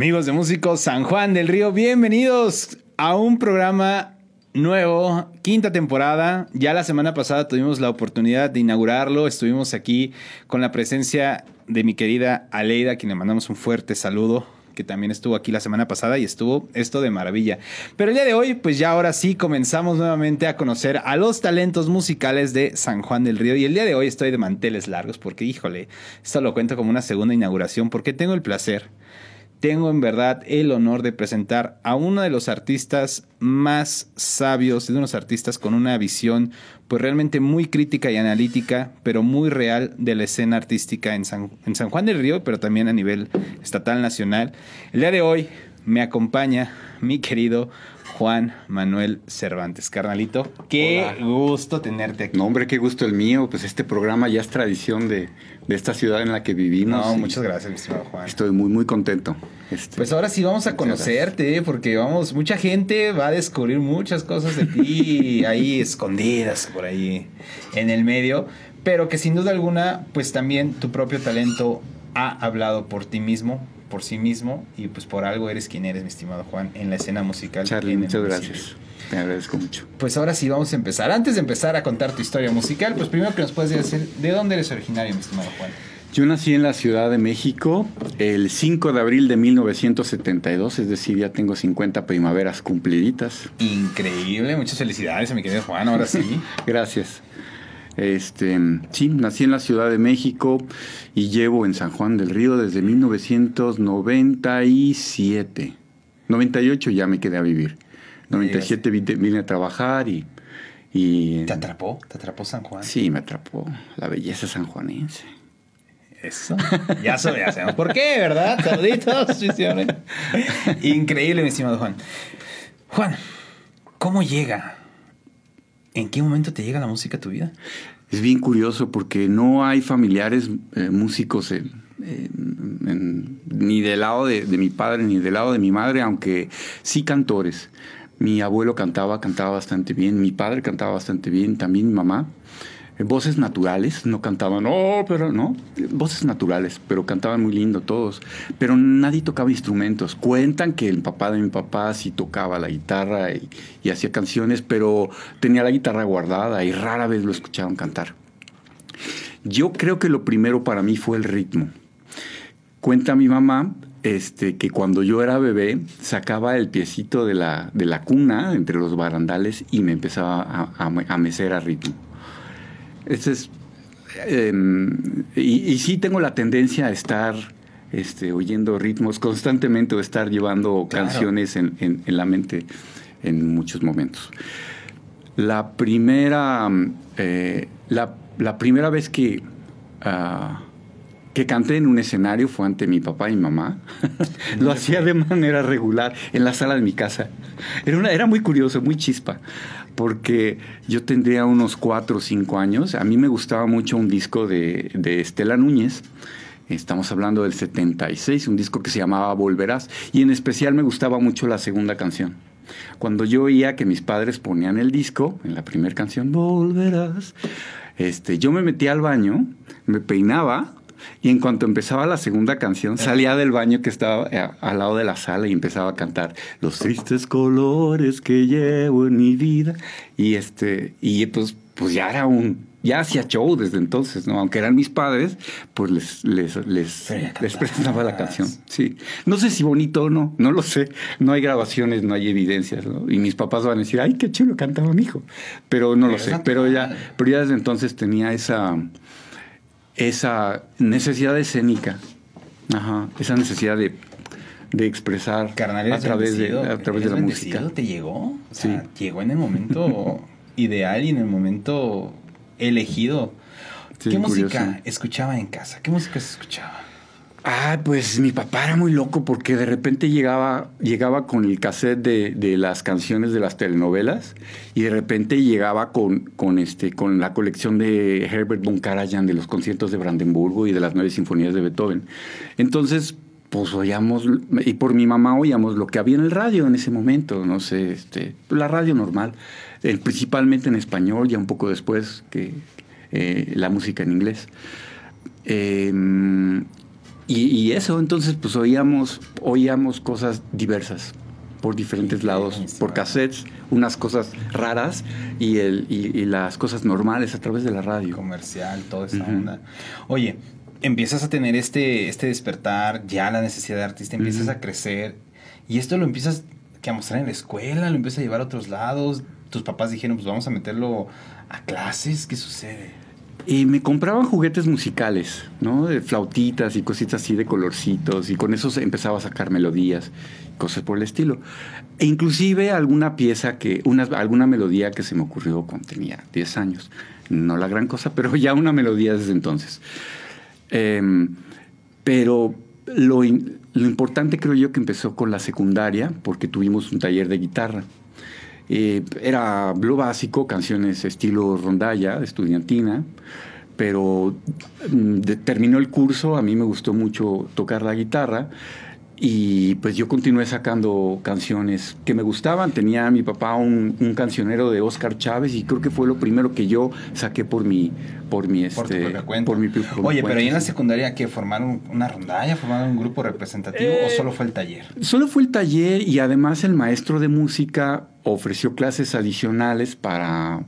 Amigos de Músicos San Juan del Río, bienvenidos a un programa nuevo, quinta temporada. Ya la semana pasada tuvimos la oportunidad de inaugurarlo. Estuvimos aquí con la presencia de mi querida Aleida, a quien le mandamos un fuerte saludo que también estuvo aquí la semana pasada y estuvo esto de maravilla. Pero el día de hoy, pues ya ahora sí comenzamos nuevamente a conocer a los talentos musicales de San Juan del Río. Y el día de hoy estoy de manteles largos porque, híjole, esto lo cuento como una segunda inauguración porque tengo el placer tengo en verdad el honor de presentar a uno de los artistas más sabios, de unos artistas con una visión pues realmente muy crítica y analítica, pero muy real de la escena artística en San, en San Juan del Río, pero también a nivel estatal, nacional. El día de hoy me acompaña mi querido Juan Manuel Cervantes. Carnalito, qué gusto tenerte aquí. No, hombre, qué gusto el mío. Pues este programa ya es tradición de, esta ciudad en la que vivimos. No, muchas gracias, mi estimado Juan. Estoy muy, muy contento. Este, pues ahora sí vamos a conocerte, porque vamos, mucha gente va a descubrir muchas cosas de ti ahí escondidas por ahí en el medio, pero que sin duda alguna, pues también tu propio talento ha hablado por ti mismo, por sí mismo y pues por algo eres quien eres, mi estimado Juan, en la escena musical. Charlie, muchas gracias. Te agradezco mucho. Pues ahora sí vamos a empezar. Antes de empezar a contar tu historia musical, pues primero que nos puedes decir de dónde eres originario, mi estimado Juan. Yo nací en la Ciudad de México el 5 de abril de 1972, es decir, ya tengo 50 primaveras cumpliditas. Increíble, muchas felicidades a mi querido Juan, ahora sí. Gracias. Este, sí, nací en la Ciudad de México y llevo en San Juan del Río desde 1997. 98 ya me quedé a vivir. 97 vine, a trabajar y, y... ¿Te atrapó? ¿Te atrapó San Juan? Sí, me atrapó la belleza sanjuanense. Eso. Ya sabemos por qué, ¿verdad? Saluditos. Increíble, mi estimado Juan. Juan, ¿cómo llega ¿En qué momento te llega la música a tu vida? Es bien curioso porque no hay familiares eh, músicos ni del lado de, mi padre ni del lado de mi madre, aunque sí cantores. Mi abuelo cantaba, cantaba bastante bien, mi padre cantaba bastante bien, también mi mamá voces naturales, no cantaban, oh, pero no, voces naturales, pero cantaban muy lindo todos, pero nadie tocaba instrumentos. Cuentan que el papá de mi papá sí tocaba la guitarra y, hacía canciones, pero tenía la guitarra guardada y rara vez lo escuchaban cantar. Yo creo que lo primero para mí fue el ritmo. Cuenta mi mamá este, que cuando yo era bebé sacaba el piecito de la, de la cuna entre los barandales y me empezaba a, a, a mecer a ritmo. Este es, em, y, sí tengo la tendencia a estar este, oyendo ritmos constantemente o estar llevando canciones en, la mente en muchos momentos. La primera, eh, la, primera vez que, ah, que canté en un escenario fue ante mi papá y mamá. Lo hacía de manera regular en la sala de mi casa. Era, una, era muy curioso, muy chispa porque yo tendría unos cuatro o cinco años. A mí me gustaba mucho un disco de, Estela Núñez. Estamos hablando del 76, un disco que se llamaba Volverás. Y en especial me gustaba mucho la segunda canción. Cuando yo oía que mis padres ponían el disco, en la primera canción, Volverás, este, yo me metía al baño, me peinaba, y en cuanto empezaba la segunda canción, salía del baño que estaba eh, al lado de la sala y empezaba a cantar los tristes colores que llevo en mi vida. Y este, y pues, pues ya era un, ya hacía show desde entonces, ¿no? Aunque eran mis padres, pues les, les, les, les presentaba la canción. Sí. No sé si bonito o no, no lo sé. No hay grabaciones, no hay evidencias, ¿no? Y mis papás van a decir, ay, qué chulo cantaba mi hijo. Pero no lo sé. Pero ya, pero ya desde entonces tenía esa esa necesidad escénica, esa necesidad de, expresar a través, de, a través de la música. ¿Te llegó? sí. llegó en el momento ideal y en el momento elegido. ¿Qué música escuchaba en casa? ¿Qué música se escuchaba? Ah, pues mi papá era muy loco porque de repente llegaba, llegaba con el cassette de, las canciones de las telenovelas y de repente llegaba con, con, este, con la colección de Herbert von Karajan de los conciertos de Brandenburgo y de las nueve sinfonías de Beethoven. Entonces, pues oíamos, y por mi mamá oíamos lo que había en el radio en ese momento, no sé, este, la radio normal, principalmente en español, ya un poco después que eh, la música en inglés. Eh, y, eso, entonces pues oíamos, oíamos cosas diversas por diferentes lados, por cassettes, unas cosas raras y, el, y, las cosas normales a través de la radio. Comercial, toda esa onda. Oye, empiezas a tener este, este despertar, ya la necesidad de artista, empiezas a crecer y esto lo empiezas a mostrar en la escuela, lo empiezas a llevar a otros lados. Tus papás dijeron, pues vamos a meterlo a clases, ¿qué sucede? Y me compraban juguetes musicales, ¿no? De flautitas y cositas así de colorcitos, y con eso empezaba a sacar melodías, cosas por el estilo. E inclusive alguna pieza que, una, alguna melodía que se me ocurrió cuando tenía 10 años. No la gran cosa, pero ya una melodía desde entonces. Em, pero lo, lo importante creo yo que empezó con la secundaria, porque tuvimos un taller de guitarra. Eh, era lo básico, canciones estilo rondalla, estudiantina, pero mm, terminó el curso, a mí me gustó mucho tocar la guitarra y pues yo continué sacando canciones que me gustaban. Tenía a mi papá un, cancionero de Oscar Chávez y creo que fue lo primero que yo saqué por mi por mi este por, mi Oye, pero ahí en la secundaria que formaron una rondalla, formaron un grupo representativo o eh, solo fue el taller? Solo fue el taller y además el maestro de música ofreció clases adicionales para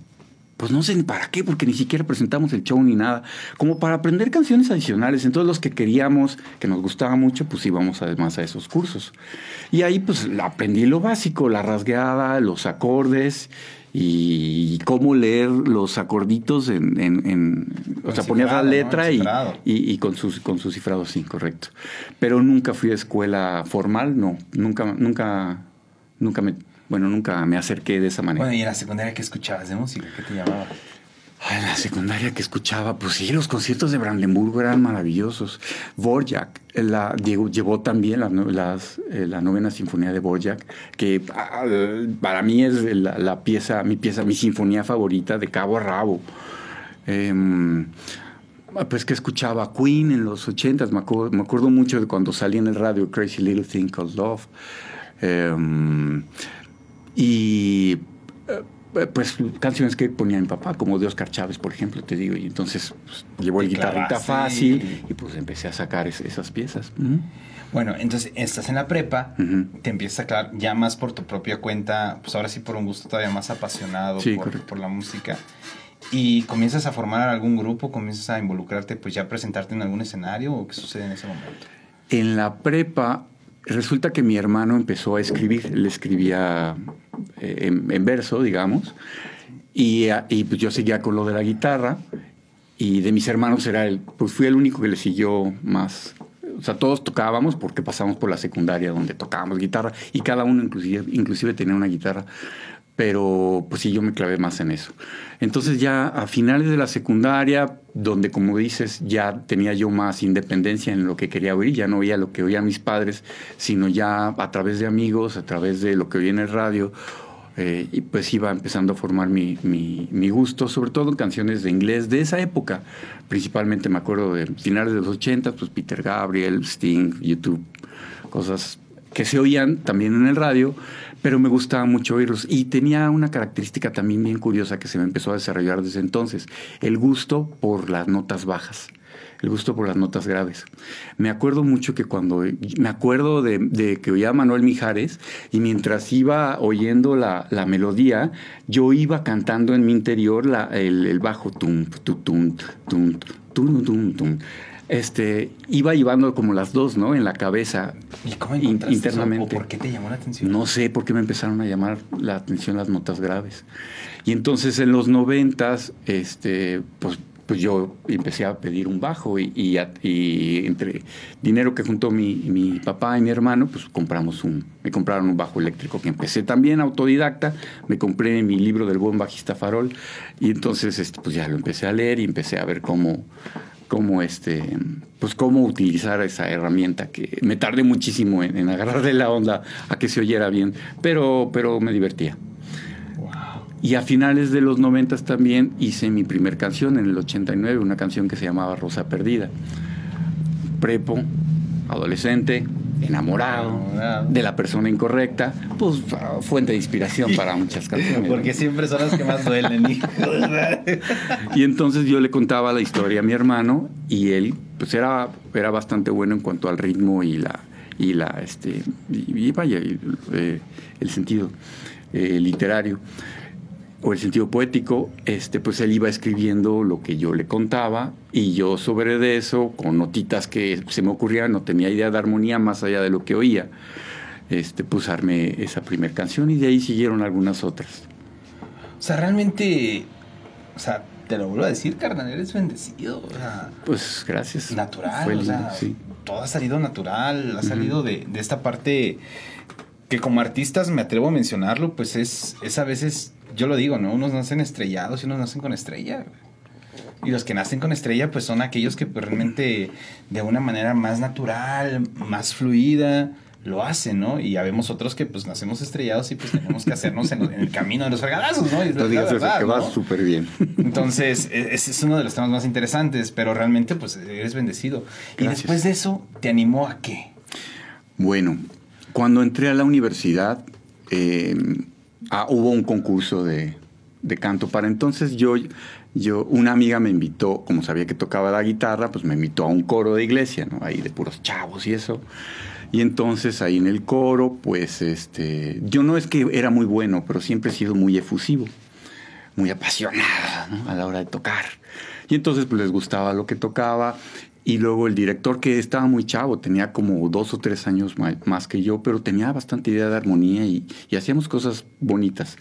pues no sé ni para qué, porque ni siquiera presentamos el show ni nada, como para aprender canciones adicionales. Entonces los que queríamos, que nos gustaba mucho, pues íbamos además a esos cursos. Y ahí pues aprendí lo básico, la rasgueada, los acordes y cómo leer los acorditos en... en, o sea, ponías la letra y, y, con, sus, con su cifrado, sí, correcto. Pero nunca fui a escuela formal, no, nunca, nunca, nunca me bueno, nunca me acerqué de esa manera. Bueno, ¿y en la secundaria qué escuchabas de música? ¿Qué te llamaba? en la secundaria que escuchaba, pues sí, los conciertos de Brandenburgo eran maravillosos. Borjak la, llevó también la, eh, la novena sinfonía de Borjak, que ah, para mí es la, pieza, mi pieza, mi sinfonía favorita de cabo a rabo. Em, pues que escuchaba Queen en los ochentas, me, acuerdo, me acuerdo mucho de cuando salía en el radio Crazy Little Thing Called Love. Eh, y eh, pues canciones que ponía mi papá, como de Oscar Chávez, por ejemplo, te digo, y entonces pues, llevó el guitarrita fácil y pues empecé a sacar esas piezas. Bueno, entonces estás en la prepa, te empiezas a aclarar ya más por tu propia cuenta, pues ahora sí por un gusto todavía más apasionado por, la música, y comienzas a formar algún grupo, comienzas a involucrarte, pues ya presentarte en algún escenario, o qué sucede en ese momento. En la prepa resulta que mi hermano empezó a escribir, él escribía eh, en, verso, digamos, y, y, pues yo seguía con lo de la guitarra, y de mis hermanos era el, pues fui el único que le siguió más. O sea, todos tocábamos porque pasamos por la secundaria donde tocábamos guitarra y cada uno inclusive, inclusive tenía una guitarra pero pues sí, yo me clavé más en eso. Entonces ya a finales de la secundaria, donde como dices, ya tenía yo más independencia en lo que quería oír, ya no oía lo que oían mis padres, sino ya a través de amigos, a través de lo que oía en el radio, eh, y pues iba empezando a formar mi, mi, gusto, sobre todo en canciones de inglés de esa época. Principalmente me acuerdo de finales de los 80, pues Peter Gabriel, Sting, YouTube, cosas que se oían también en el radio, pero me gustaba mucho oírlos. Y tenía una característica también bien curiosa que se me empezó a desarrollar desde entonces, el gusto por las notas bajas el gusto por las notas graves. Me acuerdo mucho que cuando, me acuerdo de, que oía Manuel Mijares y mientras iba oyendo la, melodía, yo iba cantando en mi interior la, el, bajo tum, tum, tum, tum, tum, tum, tum este, iba llevando como las dos, ¿no? En la cabeza. ¿Y cómo internamente. ¿Por qué te llamó la atención? No sé, por qué me empezaron a llamar la atención las notas graves. Y entonces en los noventas, este, pues, pues yo empecé a pedir un bajo y, y, entre dinero que juntó mi, mi, papá y mi hermano, pues compramos un, me compraron un bajo eléctrico que empecé también autodidacta, me compré mi libro del buen bajista farol y entonces este, pues ya lo empecé a leer y empecé a ver cómo cómo este pues cómo utilizar esa herramienta que me tardé muchísimo en, agarrarle la onda a que se oyera bien pero pero me divertía. Y a finales de los noventas también hice mi primer canción en el 89 una canción que se llamaba Rosa Perdida. Prepo adolescente enamorado, de la persona incorrecta, pues fuente de inspiración para muchas canciones. Porque siempre son las que más duelen. y entonces yo le contaba la historia a mi hermano y él pues era, era bastante bueno en cuanto al ritmo y la, y la este, y, vaya, eh, el sentido eh, literario o el sentido poético, este, pues él iba escribiendo lo que yo le contaba y yo sobre de eso, con notitas que se me ocurrían, no tenía idea de armonía más allá de lo que oía, este, pues armé esa primera canción y de ahí siguieron algunas otras. O sea, realmente, o sea, te lo vuelvo a decir, carnal, eres bendecido. pues gracias. Natural, o sea, todo ha salido natural, ha salido de, de esta parte que como artistas me atrevo a mencionarlo, pues es, es a veces yo lo digo, ¿no? Unos nacen estrellados y unos nacen con estrella. Y los que nacen con estrella, pues son aquellos que pues, realmente de una manera más natural, más fluida, lo hacen, ¿no? Y ya vemos otros que pues nacemos estrellados y pues tenemos que hacernos en, el camino de los regalazos, ¿no? Y digas verdad, que va súper bien. Entonces, e, ese es uno de los temas más interesantes, pero realmente pues eres bendecido. Y después de eso, ¿te animó a qué? Bueno, cuando entré a la universidad, eh, ah, hubo un concurso de, canto. Para entonces yo, yo, una amiga me invitó, como sabía que tocaba la guitarra, pues me invitó a un coro de iglesia, ¿no? Ahí de puros chavos y eso. Y entonces ahí en el coro, pues este, yo no es que era muy bueno, pero siempre he sido muy efusivo, muy apasionada a la hora de tocar. Y entonces pues les gustaba lo que tocaba y luego el director, que estaba muy chavo, tenía como dos o tres años más que yo, pero tenía bastante idea de armonía y, hacíamos cosas bonitas.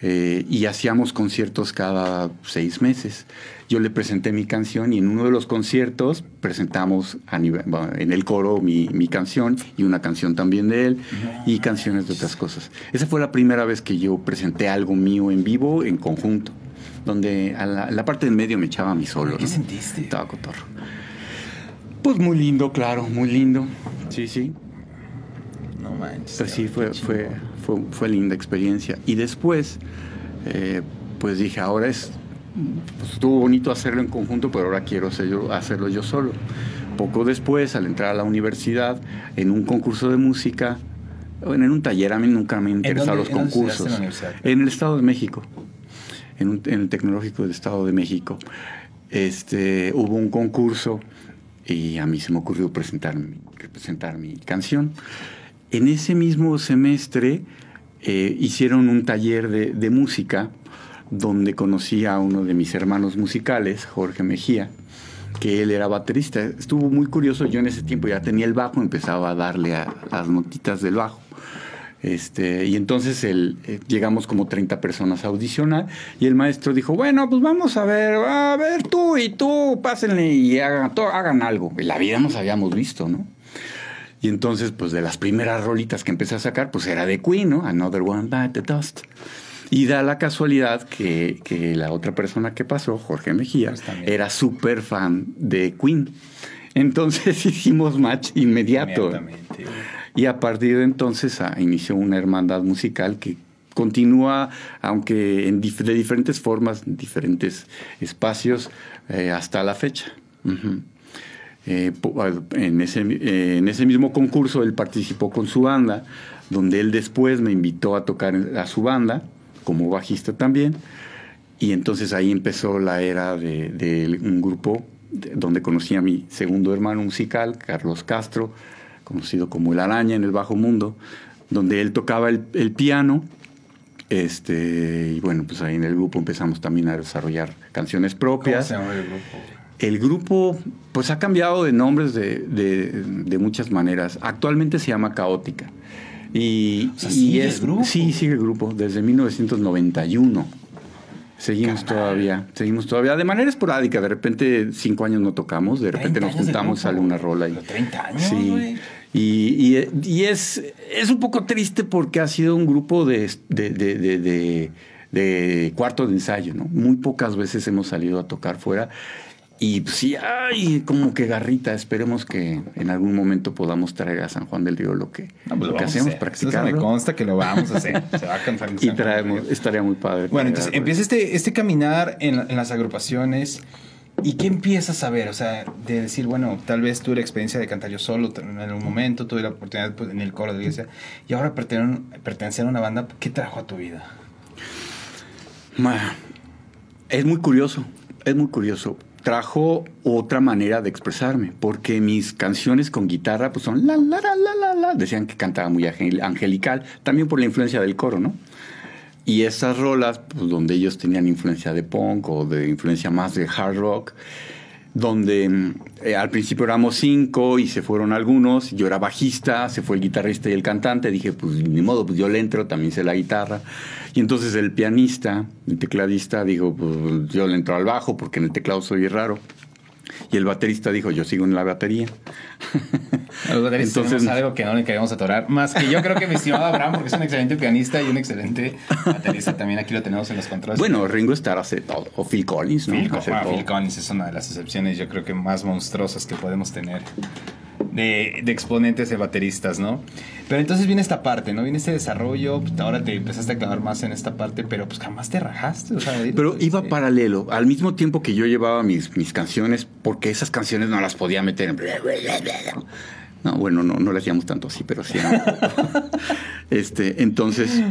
Eh, y hacíamos conciertos cada seis meses. Yo le presenté mi canción y en uno de los conciertos presentamos en el coro mi, canción y una canción también de él y canciones de otras cosas. Esa fue la primera vez que yo presenté algo mío en vivo, en conjunto, donde a la, parte del medio me echaba mi solo. ¿Qué sentiste? Estaba cotorro. Pues muy lindo, claro, muy lindo. Sí, sí. No manches. Pues sí, fue, fue, fue, linda experiencia. Y después, eh, pues dije, ahora es. Pues estuvo bonito hacerlo en conjunto, pero ahora quiero hacerlo yo solo. Poco después, al entrar a la universidad, en un concurso de música, en un taller, a mí nunca me interesaron los concursos. En, en, el Estado de México, en, en, el Tecnológico del Estado de México. Este, hubo un concurso y a mí se me ocurrió presentar, presentar mi canción. En ese mismo semestre eh, hicieron un taller de, música donde conocí a uno de mis hermanos musicales, Jorge Mejía, que él era baterista. Estuvo muy curioso, yo en ese tiempo ya tenía el bajo, empezaba a darle a las notitas del bajo. Este, y entonces el, eh, llegamos como 30 personas a audicionar y el maestro dijo, bueno, pues vamos a ver, a ver tú y tú, pásenle y hagan, hagan algo. En la vida nos habíamos visto, ¿no? Y entonces, pues de las primeras rolitas que empecé a sacar, pues era de Queen, ¿no? Another One Bite the Dust. Y da la casualidad que, que la otra persona que pasó, Jorge Mejía, pues era súper fan de Queen. Entonces hicimos match inmediato. Y a partir de entonces ah, inició una hermandad musical que continúa, aunque de diferentes formas, en diferentes espacios, eh, hasta la fecha. Eh, en, ese, en ese mismo concurso él participó con su banda, donde él después me invitó a tocar a su banda, como bajista también, y entonces ahí empezó la era de, un grupo donde conocí a mi segundo hermano musical, Carlos Castro, conocido como El Araña en el Bajo Mundo, donde él tocaba el, piano. Este, y bueno, pues ahí en el grupo empezamos también a desarrollar canciones propias. ¿Cómo se llama el grupo? El grupo, pues ha cambiado de nombres de, de, muchas maneras. Actualmente se llama Caótica. Y, ¿sigue es, el grupo? Sí, sigue el grupo, desde 1991. Seguimos todavía, seguimos todavía de manera esporádica. De repente, cinco años no tocamos, de repente nos juntamos, sale una rola. Y, 30 años, sí. Y, y, es, es un poco triste porque ha sido un grupo de, de, cuarto de ensayo, ¿no? Muy pocas veces hemos salido a tocar fuera. Y pues, sí, ay, como que garrita. Esperemos que en algún momento podamos traer a San Juan del Río lo que, pues lo que hacemos, practicar. me consta que lo vamos a hacer. Se va a cantar Y traemos, estaría muy padre. Bueno, entonces empieza este, este caminar en, en las agrupaciones. ¿Y qué empiezas a ver? O sea, de decir, bueno, tal vez tuve la experiencia de cantar yo solo en un momento, tuve la oportunidad pues, en el coro de iglesia, y ahora pertenecer a una banda, ¿qué trajo a tu vida? Es muy curioso, es muy curioso. trajo otra manera de expresarme, porque mis canciones con guitarra pues son la, la, la, la, la, la. Decían que cantaba muy angelical, también por la influencia del coro, ¿no? Y esas rolas, pues donde ellos tenían influencia de punk o de influencia más de hard rock, donde eh, al principio éramos cinco y se fueron algunos, yo era bajista, se fue el guitarrista y el cantante, dije, pues ni modo, pues yo le entro, también sé la guitarra. Y entonces el pianista, el tecladista, dijo, pues yo le entro al bajo porque en el teclado soy raro. Y el baterista dijo, yo sigo en la batería. Los bateristas Entonces, algo que no le queremos atorar. Más que yo creo que mi estimado Abraham, porque es un excelente pianista y un excelente baterista, también aquí lo tenemos en los controles. Bueno, Ringo Starr hace todo. O Phil Collins, ¿no? Phil, Phil Collins es una de las excepciones, yo creo que más monstruosas que podemos tener de, exponentes de bateristas, ¿no? Pero entonces viene esta parte, ¿no? Viene este desarrollo, pues, ahora te empezaste a clavar más en esta parte, pero pues jamás te rajaste. O sea, pero iba paralelo, al mismo tiempo que yo llevaba mis, mis canciones, porque esas canciones no las podía meter en... No, bueno, no, no le hacíamos tanto así, pero sí. este, entonces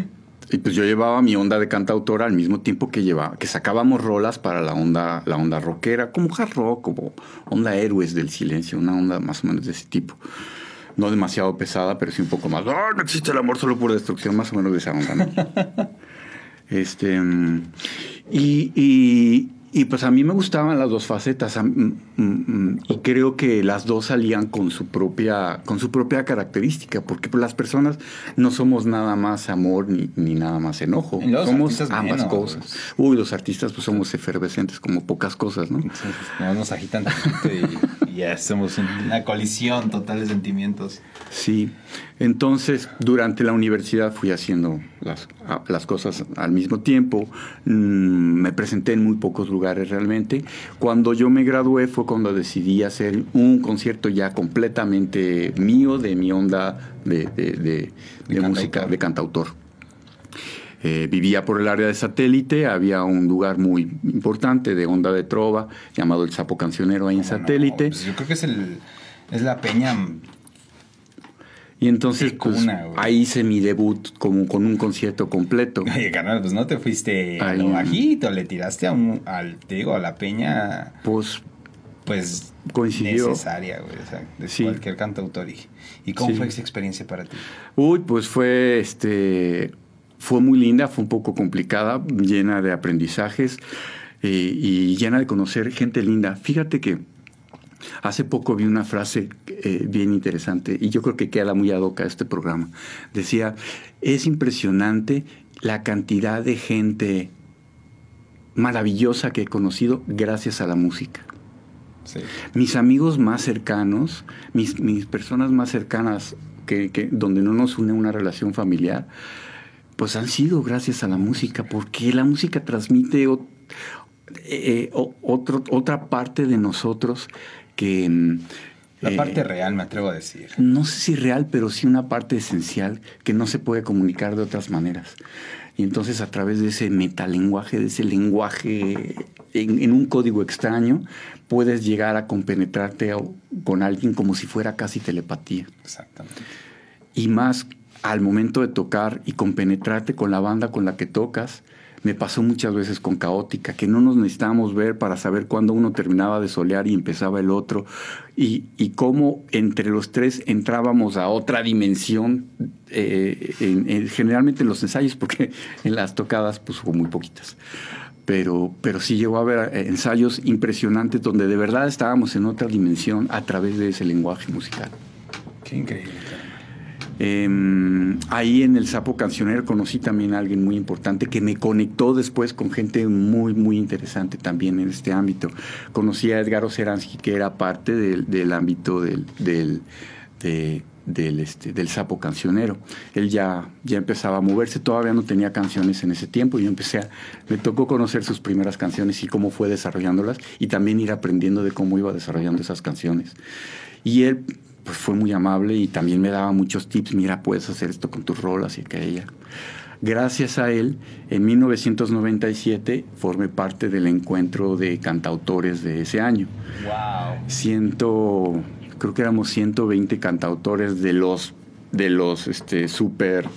y pues yo llevaba mi onda de cantautora al mismo tiempo que llevaba, que sacábamos rolas para la onda, la onda rockera, como hard rock, como onda héroes del silencio, una onda más o menos de ese tipo. No demasiado pesada, pero sí un poco más. ¡Oh, no existe el amor solo por destrucción! Más o menos de esa onda, ¿no? este. Mm, y, y pues a mí me gustaban las dos facetas mm, mm, y creo que las dos salían con su propia, con su propia característica, porque pues las personas no somos nada más amor ni, ni nada más enojo, somos ambas cosas. Uy, los artistas pues somos efervescentes como pocas cosas, ¿no? No nos agitan y, ya somos una colisión total de sentimientos. Sí, entonces durante la universidad fui haciendo las, las cosas al mismo tiempo, mm, me presenté en muy pocos lugares realmente. Cuando yo me gradué fue cuando decidí hacer un concierto ya completamente mío, de mi onda de, de, música, de cantautor. Eh, vivía por el área de satélite, había un lugar muy importante de onda de trova llamado el Sapo Cancionero ahí en satélite. Pues yo creo que es, el, es la peña y entonces pues, ahí hice mi debut como con un concierto completo. Oye, carnal, pues no te fuiste a lo bajito, le tiraste a un, al, digo, a la peña. Pues, pues coincidió. necesaria, güey, o sea, de cualquier cantautor. ¿Y, y cómo fue esa experiencia para ti? Uy, pues fue, este, fue muy linda, fue un poco complicada, llena de aprendizajes eh, y llena de conocer gente linda. Fíjate que Hace poco vi una frase eh, bien interesante y yo creo que queda muy ad hoc a este programa. Decía, es impresionante la cantidad de gente maravillosa que he conocido gracias a la música. Mis amigos más cercanos, mis, mis personas más cercanas, que, donde no nos une una relación familiar, pues han sido gracias a la música, porque la música transmite eh, eh, otra parte de nosotros que... Mm, la parte eh, real, me atrevo a decir. No sé si real, pero sí una parte esencial que no se puede comunicar de otras maneras. Y entonces a través de ese metalenguaje, de ese lenguaje en, un código extraño, puedes llegar a compenetrarte con alguien como si fuera casi telepatía. Exactamente. Y más al momento de tocar y compenetrarte con la banda con la que tocas, me pasó muchas veces con Caótica, que no nos necesitábamos ver para saber cuándo uno terminaba de solear y empezaba el otro, y, y cómo entre los tres entrábamos a otra dimensión, eh, generalmente en los ensayos, porque en las tocadas pues hubo muy poquitas. Pero, pero sí llegó a haber eh, ensayos impresionantes donde de verdad estábamos en otra dimensión a través de ese lenguaje musical. Qué increíble. Em, ahí en el Sapo Cancionero conocí también a alguien muy importante que me conectó después con gente muy, muy interesante también en este ámbito. Conocí a Edgar Oceransky, que era parte del, ámbito del, del, del, este, del Sapo Cancionero. Él ya, ya empezaba a moverse, todavía no tenía canciones en ese tiempo. Yo empecé a, me tocó conocer sus primeras canciones y cómo fue desarrollándolas y también ir aprendiendo de cómo iba desarrollando esas canciones. Y él pues fue muy amable y también me daba muchos tips, mira, puedes hacer esto con tus rolas y aquella. Gracias a él, en 1997 formé parte del encuentro de cantautores de ese año. Wow. Ciento, creo que éramos 120 cantautores de los de los este super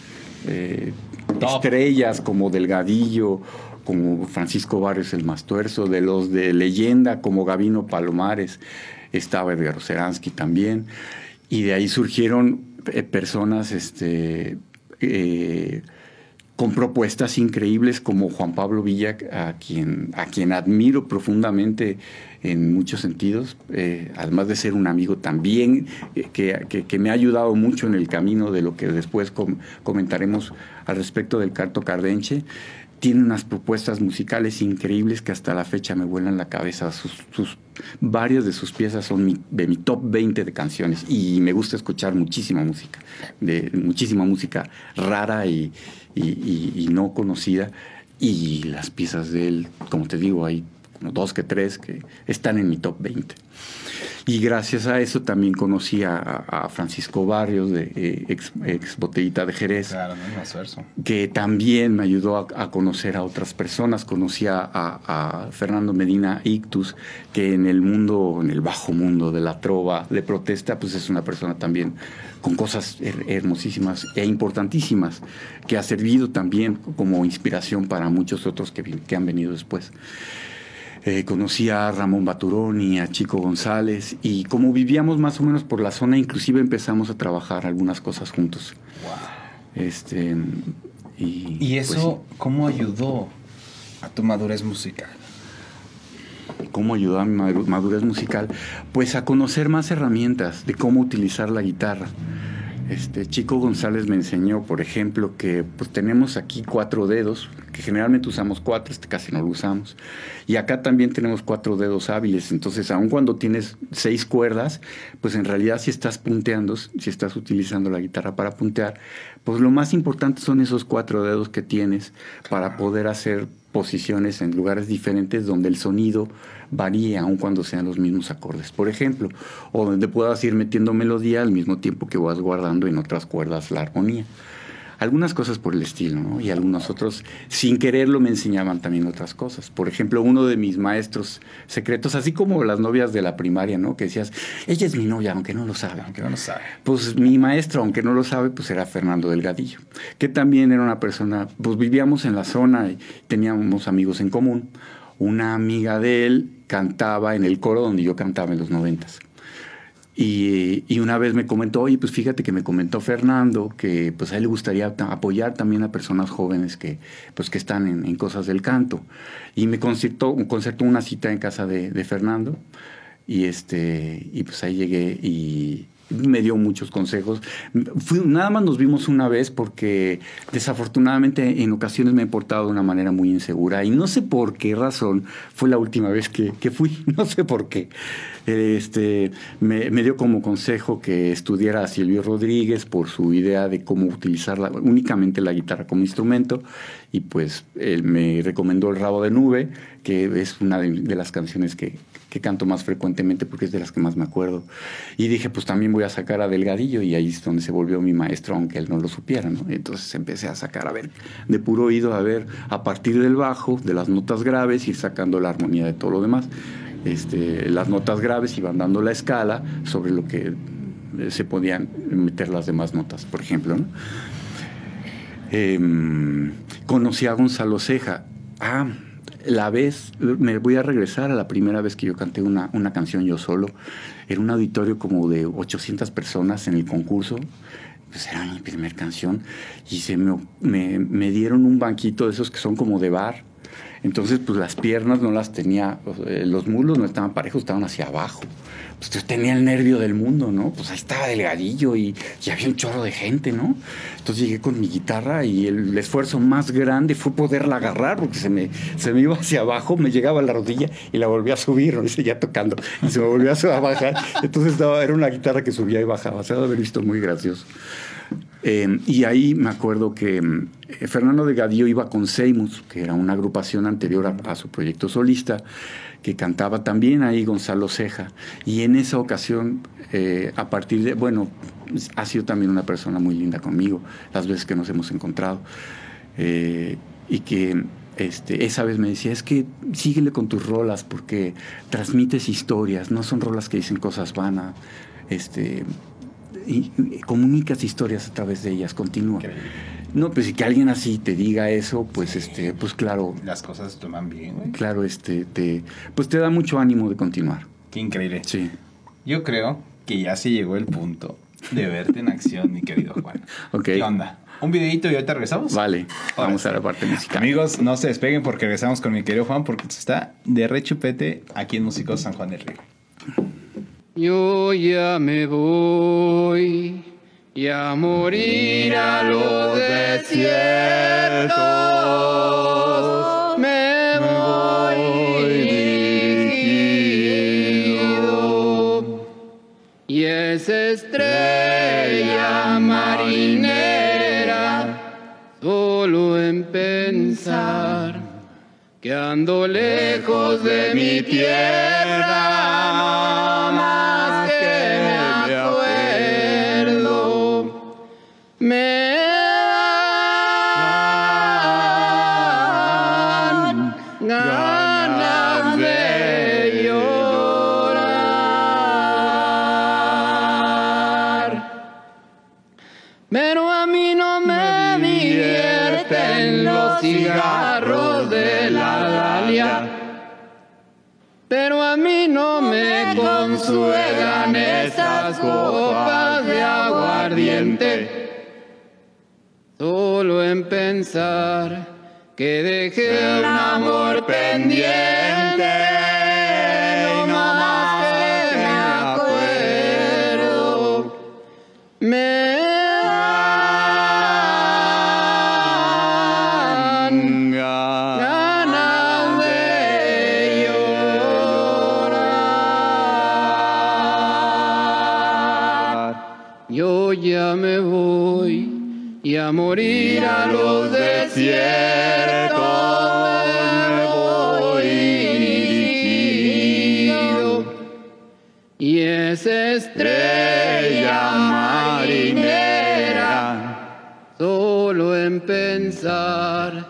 eh, estrellas como Delgadillo, como Francisco Barrios el Mastuerzo, de los de leyenda como Gavino Palomares, estaba Edgar Seransky también, y de ahí surgieron eh, personas este, eh, con propuestas increíbles como Juan Pablo Villa, a quien, a quien admiro profundamente en muchos sentidos, eh, además de ser un amigo también que, me ha ayudado mucho en el camino de lo que después comentaremos al respecto del Carto Cardenche tiene unas propuestas musicales increíbles que hasta la fecha me vuelan la cabeza. Sus, varias de sus piezas son de mi top 20 de canciones y me gusta escuchar muchísima música, de, muchísima música rara y, y, no conocida. Y las piezas de él, como te digo, hay dos que tres que están en mi top 20. Y gracias a eso también conocí a, Francisco Barrios, de eh, ex, botellita de Jerez, claro, que también me ayudó a, conocer a otras personas. Conocí a, Fernando Medina Ictus, que en el mundo, en el bajo mundo de la trova, de protesta, pues es una persona también con cosas hermosísimas e importantísimas, que ha servido también como inspiración para muchos otros que, que han venido después. Eh, conocí a Ramón Baturón y a Chico González y como vivíamos más o menos por la zona, inclusive empezamos a trabajar algunas cosas juntos. Este, y, ¿Y pues eso cómo ayudó a tu madurez musical? ¿Cómo ayudó a mi madurez musical? Pues a conocer más herramientas de cómo utilizar la guitarra. Este, Chico González me enseñó, por ejemplo, que pues, tenemos aquí cuatro dedos, que generalmente usamos cuatro, este casi no lo usamos. Y acá también tenemos cuatro dedos hábiles. Entonces, aun cuando tienes seis cuerdas, pues en realidad si estás punteando, si estás utilizando la guitarra para puntear, pues lo más importante son esos cuatro dedos que tienes para poder hacer posiciones en lugares diferentes donde el sonido varía aun cuando sean los mismos acordes, por ejemplo, o donde puedas ir metiendo melodía al mismo tiempo que vas guardando en otras cuerdas la armonía. Algunas cosas por el estilo, ¿no? Y algunos otros, sin quererlo, me enseñaban también otras cosas. Por ejemplo, uno de mis maestros secretos, así como las novias de la primaria, ¿no? Que decías, ella es mi novia, aunque no lo sabe. Aunque no lo sabe. Pues mi maestro, aunque no lo sabe, pues era Fernando Delgadillo, que también era una persona, pues vivíamos en la zona y teníamos amigos en común. Una amiga de él cantaba en el coro donde yo cantaba en los noventas. Y, una vez me comentó, oye, pues fíjate que me comentó Fernando que pues a él le gustaría apoyar también a personas jóvenes que, pues, que están en, cosas del canto. Y me concertó, concertó una cita en casa de, de, Fernando y, este, y pues ahí llegué y, me dio muchos consejos. nada más nos vimos una vez porque desafortunadamente en ocasiones me he portado de una manera muy insegura y no sé por qué razón fue la última vez que, fui, no sé por qué. Este, me, dio como consejo que estudiara a Silvio Rodríguez por su idea de cómo utilizar únicamente la guitarra como instrumento y pues él me recomendó El Rabo de Nube, que es una de las canciones que, que canto más frecuentemente porque es de las que más me acuerdo. Y dije, pues también voy a sacar a Delgadillo y ahí es donde se volvió mi maestro, aunque él no lo supiera, ¿no? Entonces empecé a sacar, a ver, de puro oído, a ver, a partir del bajo, de las notas graves, ir sacando la armonía de todo lo demás. Este, las notas graves iban dando la escala sobre lo que eh, se podían meter las demás notas, por ejemplo, ¿no? Em, conocí a Gonzalo Ceja. Ah, la vez, me voy a regresar a la primera vez que yo canté una, una canción yo solo. Era un auditorio como de 800 personas en el concurso. Pues era mi primera canción. Y se me, me, me dieron un banquito de esos que son como de bar. Entonces, pues las piernas no las tenía, los muslos no estaban parejos, estaban hacia abajo pues yo tenía el nervio del mundo, ¿no? Pues ahí estaba delgadillo y, y, había un chorro de gente, ¿no? Entonces llegué con mi guitarra y el esfuerzo más grande fue poderla agarrar porque se me, se me iba hacia abajo, me llegaba a la rodilla y la volví a subir, ¿no? Y seguía tocando y se me volvió a bajar. Entonces estaba, era una guitarra que subía y bajaba, se ha haber visto muy gracioso. Eh, y ahí me acuerdo que eh, Fernando Delgadillo iba con Seymus, que era una agrupación anterior a su proyecto solista, que cantaba también ahí Gonzalo Ceja. Y en esa ocasión, eh, a partir de, bueno, ha sido también una persona muy linda conmigo, las veces que nos hemos encontrado. Eh, y que este, esa vez me decía, es que síguele con tus rolas porque transmites historias, no son rolas que dicen cosas vanas. Este, y, comunicas historias a través de ellas, continúa. No, pues si que alguien así te diga eso, pues este, pues claro, Las cosas toman bien, güey. claro, este, te, pues te da mucho ánimo de continuar. Qué increíble. Sí. Yo creo que ya se llegó el punto de verte en acción, mi querido Juan. Ok. ¿Qué onda? ¿Un videito y ahorita regresamos? Vale, Ahora vamos a sí. la parte musical. Amigos, no se despeguen porque regresamos con mi querido Juan porque está de rechupete aquí en Músicos San Juan del Río. Yo ya me voy y a morir a los desiertos me voy y esa estrella marinera solo en pensar que ando lejos de mi tierra, consuelan esas copas de aguardiente. Solo en pensar que dejé un amor pendiente. A morir a los desiertos me. Y esa estrella marinera, solo en pensar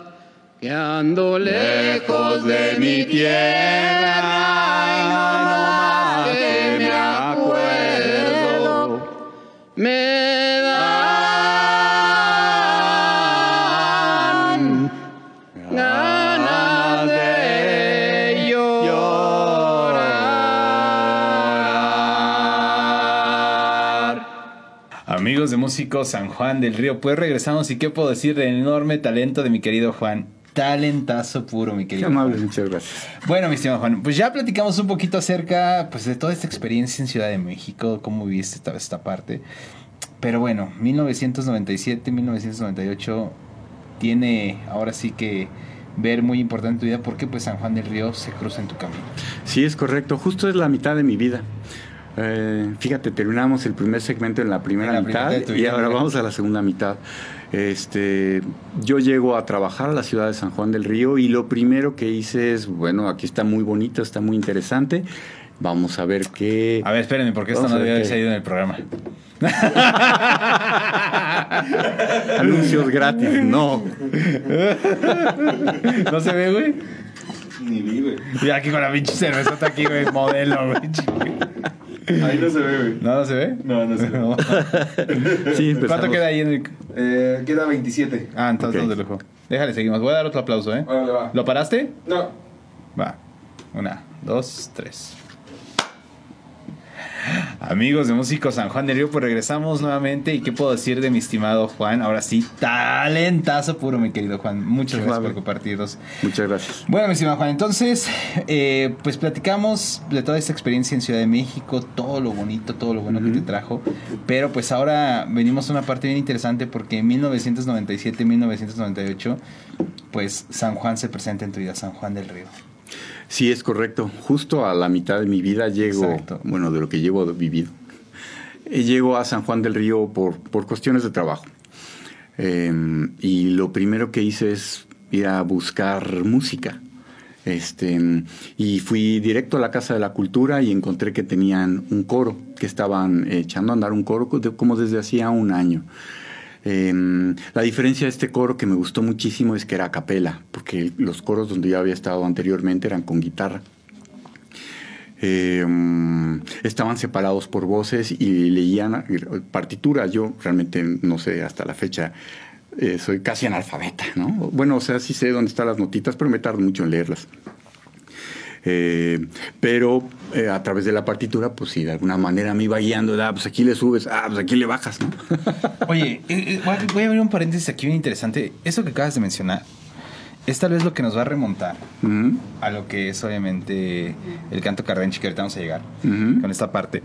que ando lejos de mi tierra, y no más que me acuerdo, me Músicos San Juan del Río, pues regresamos y qué puedo decir del enorme talento de mi querido Juan. Talentazo puro, mi Qué querido amable, Juan. muchas gracias. Bueno, mi estimado Juan, pues ya platicamos un poquito acerca pues, de toda esta experiencia en Ciudad de México, cómo viviste toda esta parte. Pero bueno, 1997, 1998 tiene ahora sí que ver muy importante en tu vida porque pues San Juan del Río se cruza en tu camino. Sí, es correcto. Justo es la mitad de mi vida. Eh, fíjate, terminamos el primer segmento en la primera En la primera mitad y ahora vamos a la segunda mitad. Este, yo llego a trabajar a la ciudad de San Juan del Río y lo primero que hice es, bueno, aquí está muy bonito, está muy interesante. Vamos a ver qué. A ver, espérenme, porque esto no a ver debe haber qué- salido en el programa. Anuncios gratis, no. ¿No se ve, güey? Ni vi, güey. Y aquí con la pinche cervezota aquí, güey, modelo, güey. Ahí no se ve, güey. ¿No, no se ve? No, no se ve. Sí, empezamos. ¿Cuánto queda ahí en el...? Eh, queda 27. Ah, entonces Ok. no. Déjale, seguimos. Voy a dar otro aplauso, ¿eh? Órale, va. ¿Lo paraste? No. Va. Una, dos, tres. Amigos de Músicos San Juan del Río, pues regresamos nuevamente. ¿Y qué puedo decir de mi estimado Juan? Ahora sí, talentazo puro, mi querido Juan. Muchas gracias amable. por compartirnos. Muchas gracias. Bueno, mi estimado Juan, entonces, eh, pues platicamos de toda esta experiencia en Ciudad de México, todo lo bonito, todo lo bueno que te trajo. Pero pues ahora venimos a una parte bien interesante porque en 1997, 1998, pues San Juan se presenta en tu vida, San Juan del Río. Sí, es correcto. Justo a la mitad de mi vida llego, Exacto. bueno, de lo que llevo vivido. Eh, Llego a San Juan del Río por, por cuestiones de trabajo. Eh, y lo primero que hice es ir a buscar música. Este, y fui directo a la Casa de la Cultura y encontré que tenían un coro, que estaban echando a andar un coro de- como desde hacía un año. Eh, la diferencia de este coro que me gustó muchísimo es que era a capela, porque los coros donde yo había estado anteriormente eran con guitarra. Mm, estaban separados por voces y leían eh, partituras. Yo realmente no sé hasta la fecha eh, soy casi analfabeta, ¿no? Bueno, o sea, sí sé dónde están las notitas, pero me tardo mucho en leerlas. Eh, pero eh, a través de la partitura, pues sí, de alguna manera me iba guiando, ah, pues aquí le subes, ah, pues aquí le bajas, ¿no? Oye, eh, voy a- abrir un paréntesis aquí bien interesante. Eso que acabas de mencionar es tal vez lo que nos va a remontar a lo que es obviamente el canto cardenche, que ahorita vamos a llegar con esta parte.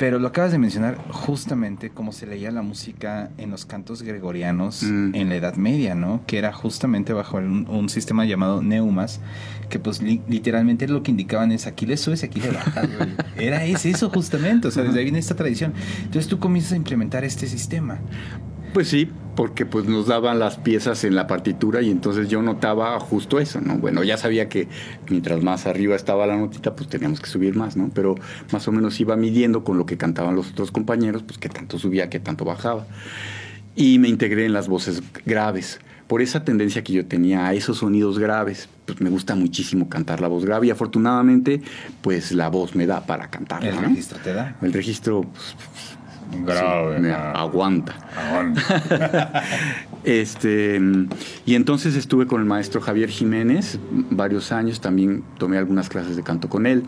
Pero lo acabas de mencionar justamente como se leía la música en los cantos gregorianos Mm. en la Edad Media, ¿no? Que era justamente bajo un, un sistema llamado neumas, que pues li- literalmente lo que indicaban es aquí le subes, aquí le bajas. Era es eso justamente, o sea, desde ahí viene esta tradición. Entonces tú comienzas a implementar este sistema. Pues sí, porque pues nos daban las piezas en la partitura y entonces yo notaba justo eso, ¿no? Bueno, ya sabía que mientras más arriba estaba la notita, pues teníamos que subir más, ¿no? Pero más o menos iba midiendo con lo que cantaban los otros compañeros, pues qué tanto subía, qué tanto bajaba. Y me integré en las voces graves. Por esa tendencia que yo tenía a esos sonidos graves, pues me gusta muchísimo cantar la voz grave y afortunadamente, pues la voz me da para cantar. El registro te da. El registro pues, Grave, sí, ah. aguanta. Este, y entonces estuve con el maestro Javier Jiménez varios años, también tomé algunas clases de canto con él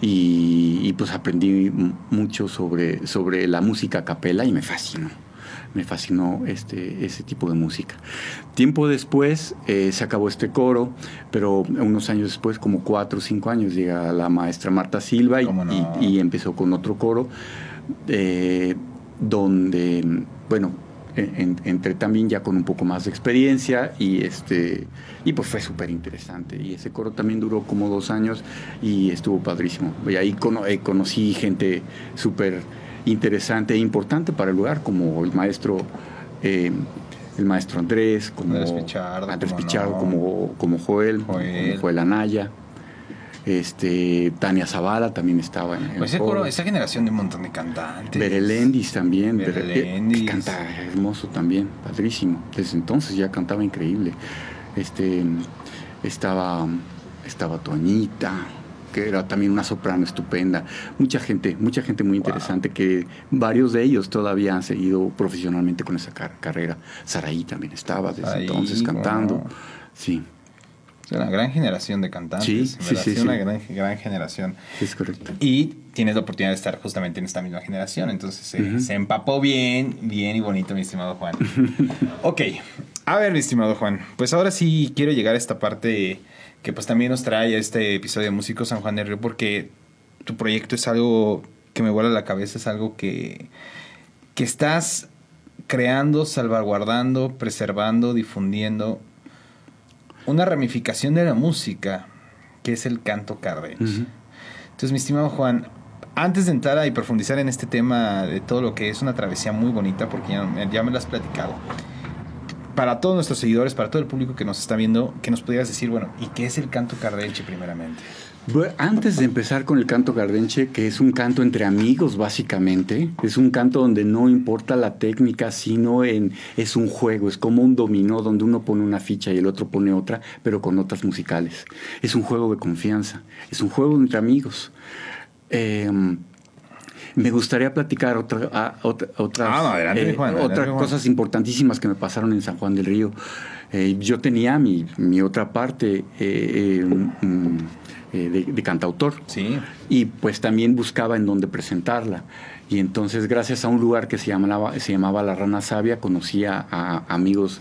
y, y, pues aprendí mucho sobre, sobre la música a capela y me fascinó. Me fascinó este, ese tipo de música. Tiempo después eh, se acabó este coro, pero unos años después, como cuatro o cinco años, llega la maestra Marta Silva y, ¿Cómo no? y- y empezó con otro coro, eh, donde, bueno, en- entré también ya con un poco más de experiencia y este y pues fue súper interesante y ese coro también duró como dos años y estuvo padrísimo y ahí cono- eh, conocí gente súper interesante e importante para el lugar como el maestro eh, el maestro Andrés como Andrés Pichardo, Andrés cómo no. Pichardo, como, como Joel, Joel. como Joel Anaya este Tania Zavala también estaba en, Pues ese coro. esa generación de un montón de cantantes. Berelendis también, Bere- Berelendis. que canta hermoso también, padrísimo. Desde entonces ya cantaba increíble. Este estaba estaba Toñita, que era también una soprano estupenda. Mucha gente, mucha gente muy interesante que varios de ellos todavía han seguido profesionalmente con esa car- carrera. Saraí también estaba desde entonces cantando. wow. Sí, Es una gran generación de cantantes. Sí, sí, sí. Una gran, gran generación. es correcto. Y tienes la oportunidad de estar justamente en esta misma generación. Entonces se- empapó bien, bien y bonito, mi estimado Juan. ok. A ver, mi estimado Juan. Pues ahora sí quiero llegar a esta parte que pues también nos trae a este episodio de Músicos San Juan del Río porque tu proyecto es algo que me vuela la cabeza, es algo que, que estás creando, salvaguardando, preservando, difundiendo una ramificación de la música que es el canto cardenche. Ujú. Entonces, mi estimado Juan, antes de entrar a y profundizar en este tema de todo lo que es una travesía muy bonita, porque ya, ya me lo has platicado, para todos nuestros seguidores, para todo el público que nos está viendo, que nos pudieras decir, bueno, ¿y qué es el canto cardenche primeramente? Antes de empezar con el canto gardenche, que es un canto entre amigos básicamente, es un canto donde no importa la técnica, sino en, es un juego, es como un dominó donde uno pone una ficha y el otro pone otra, pero con notas musicales. Es un juego de confianza, es un juego entre amigos. Eh, me gustaría platicar otra, ah, otra- otras, Ah, adelante, eh, Juan, otras cosas importantísimas que me pasaron en San Juan del Río. Eh, yo tenía mi, mi otra parte eh, mm, eh, de, de cantautor Sí. y pues también buscaba en dónde presentarla. Y entonces gracias a un lugar que se llamaba, se llamaba La Rana Sabia, conocía a amigos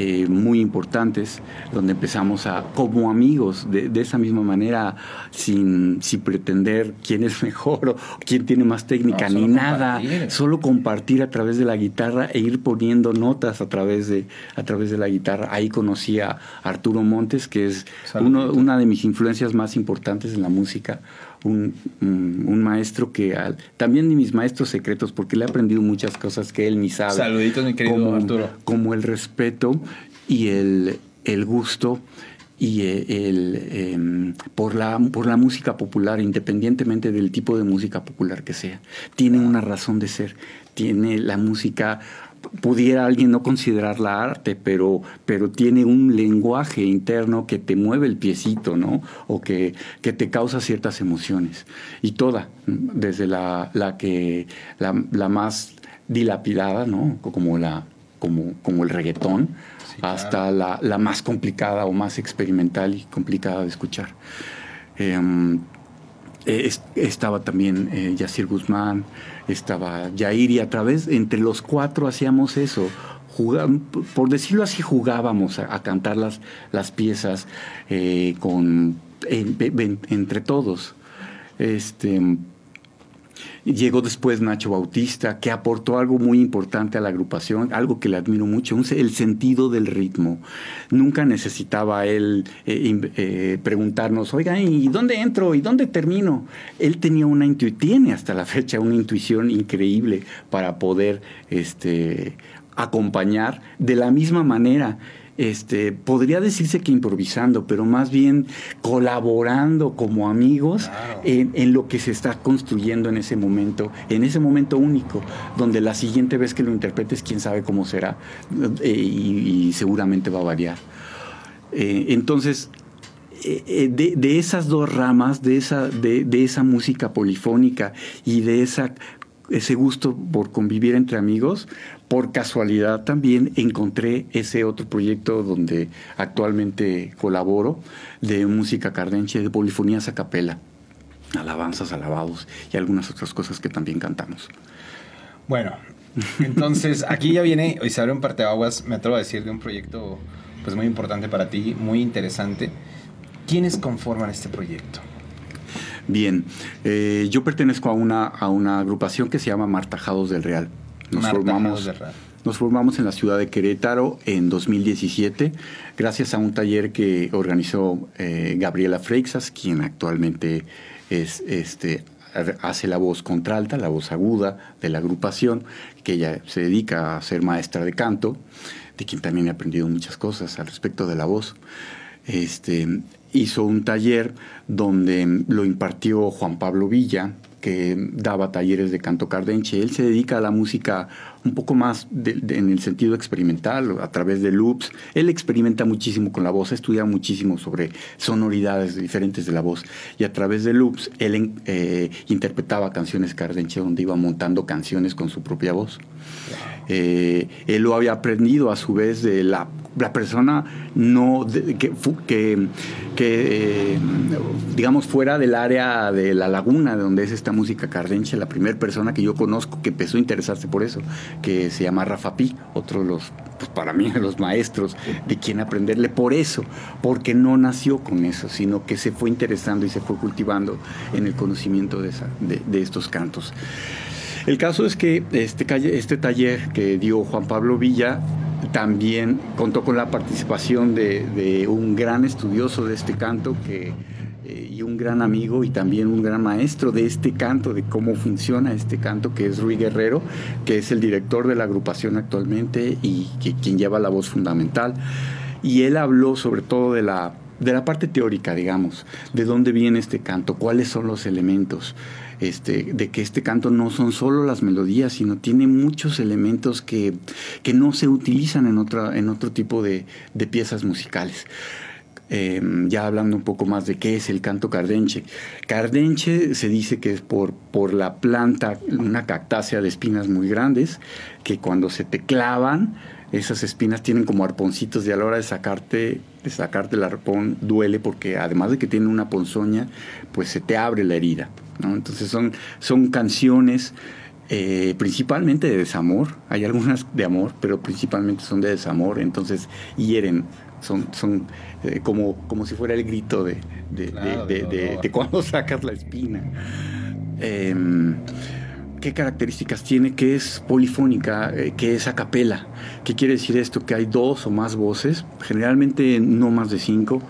eh, muy importantes, donde empezamos a, como amigos, de, de esa misma manera, sin, sin pretender quién es mejor o quién tiene más técnica, No, ni nada, compartir. solo compartir a través de la guitarra e ir poniendo notas a través de, a través de la guitarra. Ahí conocí a Arturo Montes, que es uno, una de mis influencias más importantes en la música, un, un- un maestro que al- también de mis maestros secretos, porque le he aprendido muchas cosas que él ni sabe. Saluditos, mi querido como, Arturo. Como el respeto y el, el gusto y eh, el, em, por, la, por la música popular, independientemente del tipo de música popular que sea. Tiene una razón de ser. Tiene la música, pudiera alguien no considerarla arte, pero, pero tiene un lenguaje interno que te mueve el piecito, ¿no? O que, que te causa ciertas emociones. Y toda, desde la, la que, la, la más dilapidada, ¿no? Como la como, como el reggaetón, hasta la, la, más complicada o más experimental y complicada de escuchar. Em, estaba también eh, Yacir Guzmán, estaba Jair y a través, entre los cuatro hacíamos eso. por decirlo así, jugábamos a, cantar las, las piezas eh, con, entre todos. Este, Llegó después Nacho Bautista, que aportó algo muy importante a la agrupación, algo que le admiro mucho, el sentido del ritmo. Nunca necesitaba él eh, eh, preguntarnos, oiga, ¿y dónde entro? ¿Y dónde termino? Él tenía una intuición, tiene hasta la fecha una intuición increíble para poder este, acompañar de la misma manera este, podría decirse que improvisando, pero más bien colaborando como amigos en, lo que se está construyendo en ese momento, en ese momento único, donde la siguiente vez que lo interpretes, quién sabe cómo será, eh, y, seguramente va a variar. Eh, entonces, eh, de, esas dos ramas, de esa, de, de esa música polifónica y de esa ese gusto por convivir entre amigos, por casualidad también encontré ese otro proyecto donde actualmente colaboro de música cardenche, de polifonías a capela, alabanzas, alabados y algunas otras cosas que también cantamos. Bueno, entonces aquí ya viene, hoy se abre un parteaguas, me atrevo a decir, de un proyecto pues muy importante para ti, muy interesante. ¿Quiénes conforman este proyecto? Bien, eh, yo pertenezco a una, a una agrupación que se llama Martajados del Real. Nos formamos, nos formamos en la ciudad de Querétaro en 2017, gracias a un taller que organizó eh, Gabriela Freixas, quien actualmente es este hace la voz contralta, la voz aguda de la agrupación, que ella se dedica a ser maestra de canto, de quien también he aprendido muchas cosas al respecto de la voz. Este, hizo un taller donde lo impartió Juan Pablo Villa, que daba talleres de canto cardenche. Él se dedica a la música un poco más en el sentido experimental, a través de loops. Él experimenta muchísimo con la voz, estudia muchísimo sobre sonoridades diferentes de la voz. Y a través de loops, él eh, interpretaba canciones cardenche donde iba montando canciones con su propia voz. Eh, él lo había aprendido a su vez de la, persona no que, que, eh, digamos fuera del área de la laguna de donde es esta música cardenche, la primera persona que yo conozco que empezó a interesarse por eso, que se llama Rafa Pi, otro de los, pues para mí, los maestros de quien aprenderle por eso, porque no nació con eso, sino que se fue interesando y se fue cultivando en el conocimiento de, de estos cantos. El caso es que este, este taller que dio Juan Pablo Villa también contó con la participación de, un gran estudioso de este canto que, eh, y un gran amigo y también un gran maestro de este canto, de cómo funciona este canto, que es Rui Guerrero, que es el director de la agrupación actualmente y quien lleva la voz fundamental. Y él habló sobre todo de la, de la parte teórica, digamos, de dónde viene este canto, cuáles son los elementos. Este, de que este canto no son solo las melodías, sino tiene muchos elementos que, no se utilizan en, otra, en otro tipo de, piezas musicales. Em, ya hablando un poco más de qué es el canto cardenche. Cardenche se dice que es por, por la planta, una cactácea de espinas muy grandes, que cuando se te clavan, esas espinas tienen como arponcitos y a la hora de sacarte, de sacarte el arpón duele porque además de que tiene una ponzoña, pues se te abre la herida. Entonces son, son canciones eh, principalmente de desamor, hay algunas de amor, pero principalmente son de desamor, entonces hieren, son, son eh, como, como si fuera el grito de, de, cuando sacas la espina. Em, ¿Qué características tiene? Que es polifónica, eh, que es a capela. ¿Qué quiere decir esto? Que hay dos o más voces, generalmente no más de cinco,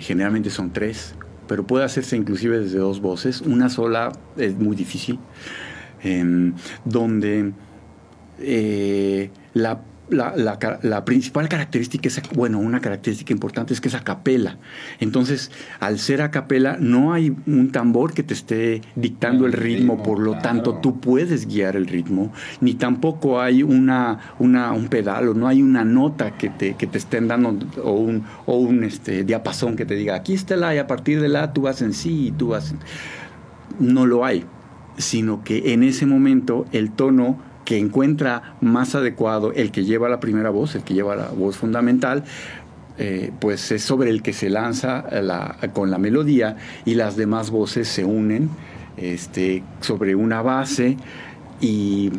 generalmente son tres pero puede hacerse inclusive desde dos voces. Una sola es muy difícil, em, donde eh, la la, principal característica es, bueno, una característica importante es que es a capela. Entonces, al ser a capela, no hay un tambor que te esté dictando el ritmo, por lo tanto, tú puedes guiar el ritmo, ni tampoco hay una, una, un pedal o no hay una nota que te, que te estén dando o un, o un este, diapasón que te diga, aquí está la y a partir de la tú vas en sí y tú vas... No lo hay, sino que en ese momento el tono que encuentra más adecuado el que lleva la primera voz, el que lleva la voz fundamental, eh, pues es sobre el que se lanza la- con la melodía y las demás voces se unen este, sobre una base y,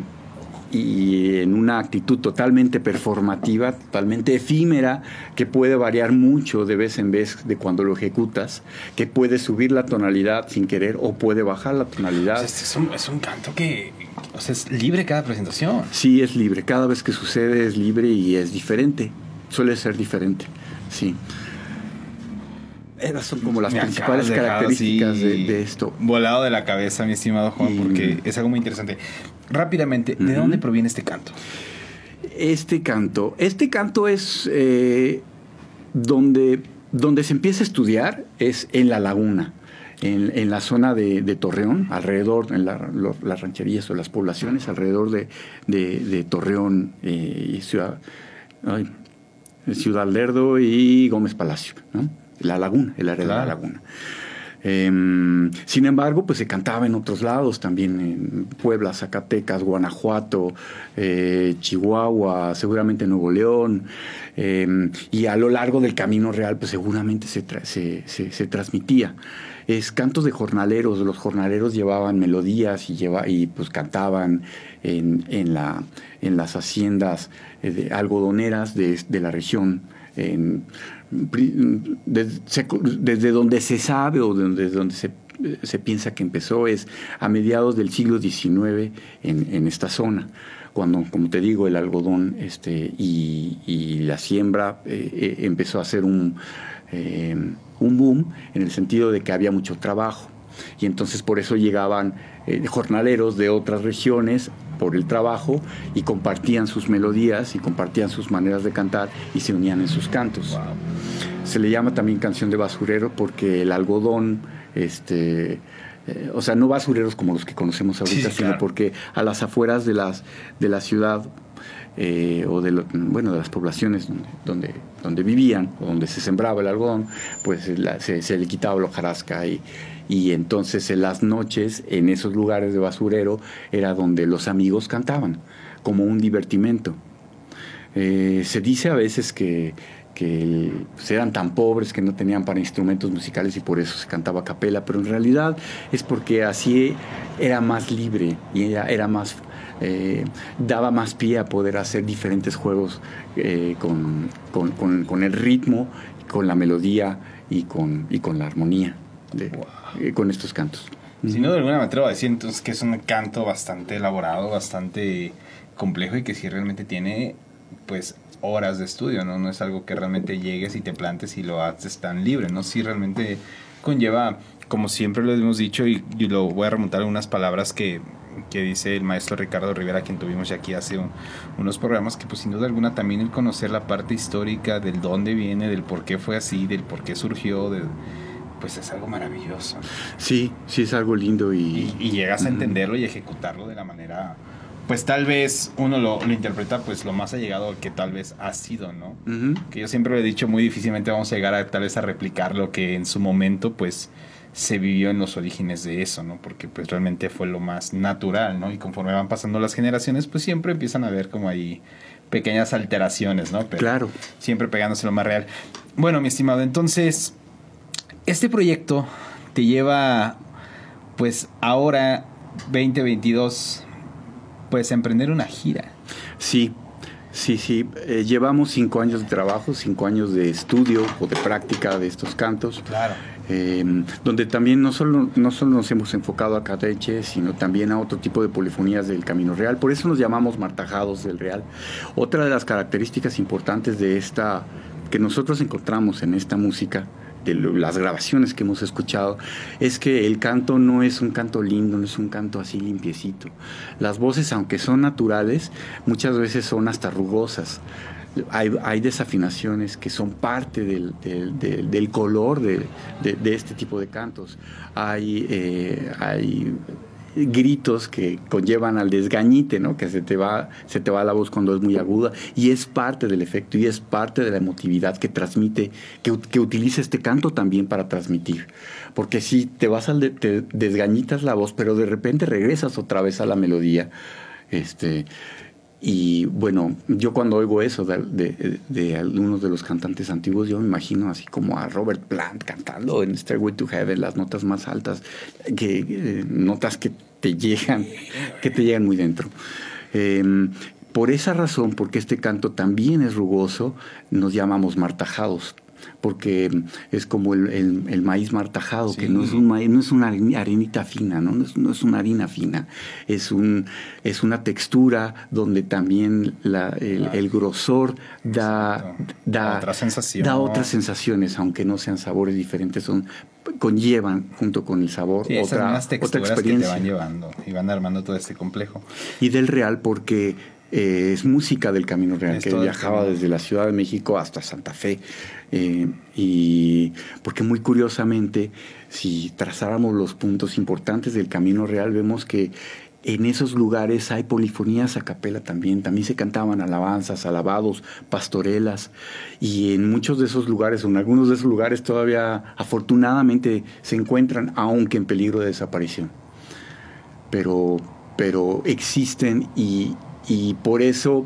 en una actitud totalmente performativa, totalmente efímera, que puede variar mucho de vez en vez de cuando lo ejecutas, que puede subir la tonalidad sin querer o puede bajar la tonalidad. sea, es, un, es un canto que o sea, es libre cada presentación. Sí, es libre. Cada vez que sucede es libre y es diferente. Suele ser diferente. Sí. Esas son como las Me principales características de, de esto. Volado de la cabeza, mi estimado Juan, Y- porque es algo muy interesante. Rápidamente, ¿de dónde proviene este canto? Este canto, este canto es eh, donde, donde se empieza a estudiar, es en la laguna, en, en la zona de, de Torreón, alrededor, en la- las rancherías o las poblaciones alrededor de, de- de Torreón eh, y Ciudad, ay, Ciudad Lerdo y Gómez Palacio, ¿no? La laguna, el área de la laguna. Em, sin embargo, pues se cantaba en otros lados, también en Puebla, Zacatecas, Guanajuato, eh, Chihuahua, seguramente Nuevo León, em, y a lo largo del Camino Real, pues seguramente se, tra- se, se- se transmitía. Es cantos de jornaleros, los jornaleros llevaban melodías y, lleva, y pues cantaban en, en, la, en las haciendas eh, de algodoneras de, de la región. desde, donde se sabe o desde donde se, se piensa que empezó es a mediados del siglo XIX en, en esta zona, cuando, como te digo, el algodón este, y, la siembra eh, eh, empezó a hacer un, eh, un boom en el sentido de que había mucho trabajo. Y entonces por eso llegaban eh, jornaleros de otras regiones por el trabajo y compartían sus melodías y compartían sus maneras de cantar y se unían en sus cantos. Se le llama también canción de basurero porque el algodón, este, eh, o sea, no basureros como los que conocemos ahorita, Sí, sino claro. porque a las afueras de, las, de la ciudad eh, o de, bueno, de las poblaciones donde, donde, vivían o donde se sembraba el algodón, pues la- se, le quitaba la hojarasca y, y entonces en las noches en esos lugares de basurero era donde los amigos cantaban como un divertimento. Eh, se dice a veces que, que pues, eran tan pobres que no tenían para instrumentos musicales y por eso se cantaba a capela, pero en realidad es porque así era más libre y era más eh, daba más pie a poder hacer diferentes juegos eh, con, con- con- con el ritmo, con la melodía y con, y con la armonía de- eh, con estos cantos. Sin duda alguna me atrevo a decir entonces que es un canto bastante elaborado, bastante complejo y que sí realmente tiene pues horas de estudio, ¿no? No es algo que realmente llegues y te plantes y lo haces tan libre, ¿no? Sí realmente conlleva, como siempre lo hemos dicho y, y lo voy a remontar a unas palabras que, que dice el maestro Ricardo Rivera, quien tuvimos ya aquí hace un- unos programas, que pues sin duda alguna también el conocer la parte histórica del dónde viene, del por qué fue así, del por qué surgió, pues es algo maravilloso. Sí, sí es algo lindo y, y, y llegas a entenderlo y ejecutarlo de la manera pues tal vez uno lo, lo interpreta pues lo más allegado que tal vez ha sido no que yo siempre lo he dicho muy difícilmente vamos a llegar a tal vez a replicar lo que en su momento pues se vivió en los orígenes de eso no porque pues realmente fue lo más natural no y conforme van pasando las generaciones pues siempre empiezan a ver como ahí pequeñas alteraciones no Pero Claro. siempre pegándose lo más real bueno mi estimado entonces este proyecto te lleva, pues ahora, 2022, pues a emprender una gira. Sí, sí, sí. Eh, llevamos cinco años de trabajo, cinco años de estudio o de práctica de estos cantos. Claro. Eh, donde también no solo, no solo nos hemos enfocado a Cateche, sino también a otro tipo de polifonías del Camino Real. Por eso nos llamamos Martajados del Real. Otra de las características importantes de esta, que nosotros encontramos en esta música, de las grabaciones que hemos escuchado, es que el canto no es un canto lindo, no es un canto así limpiecito. Las voces, aunque son naturales, muchas veces son hasta rugosas hay, desafinaciones que son parte del, color de, este tipo de cantos. Hay, eh, hay gritos que conllevan al desgañite, ¿no? que se te, va, se te va la voz cuando es muy aguda, y es parte del efecto y es parte de la emotividad que transmite, que utiliza este canto también para transmitir. Porque si te vas al de- te desgañitas la voz, pero de repente regresas otra vez a la melodía, Este, y bueno, yo cuando oigo eso de, algunos de los cantantes antiguos, yo me imagino así como a Robert Plant cantando en Stairway to Heaven, las notas más altas, que, eh, notas que te llegan, que te llegan muy dentro. Eh, por esa razón, porque este canto también es rugoso, nos llamamos martajados porque es como el, el- el maíz martajado, que no es, un maíz, no es una arenita fina, ¿no? No, es, no es una harina fina, es, un, es una textura donde también la- el, el grosor da, da, Otra sensación. da otras sensaciones, aunque no sean sabores diferentes, son conllevan junto con el sabor Sí, otra, otra texturas que te experiencia. van llevando y van armando todo este complejo. Y del Real porque eh, es música del Camino Real, Es que viajaba desde la Ciudad de México hasta Santa Fe. Eh, y porque muy curiosamente, si trazáramos los puntos importantes del Camino Real, vemos que en esos lugares hay polifonías a capela también, también se cantaban alabanzas, alabados, pastorelas, y en muchos de esos lugares, o en algunos de esos lugares todavía afortunadamente se encuentran, aunque en peligro de desaparición. Pero, pero existen y, y por eso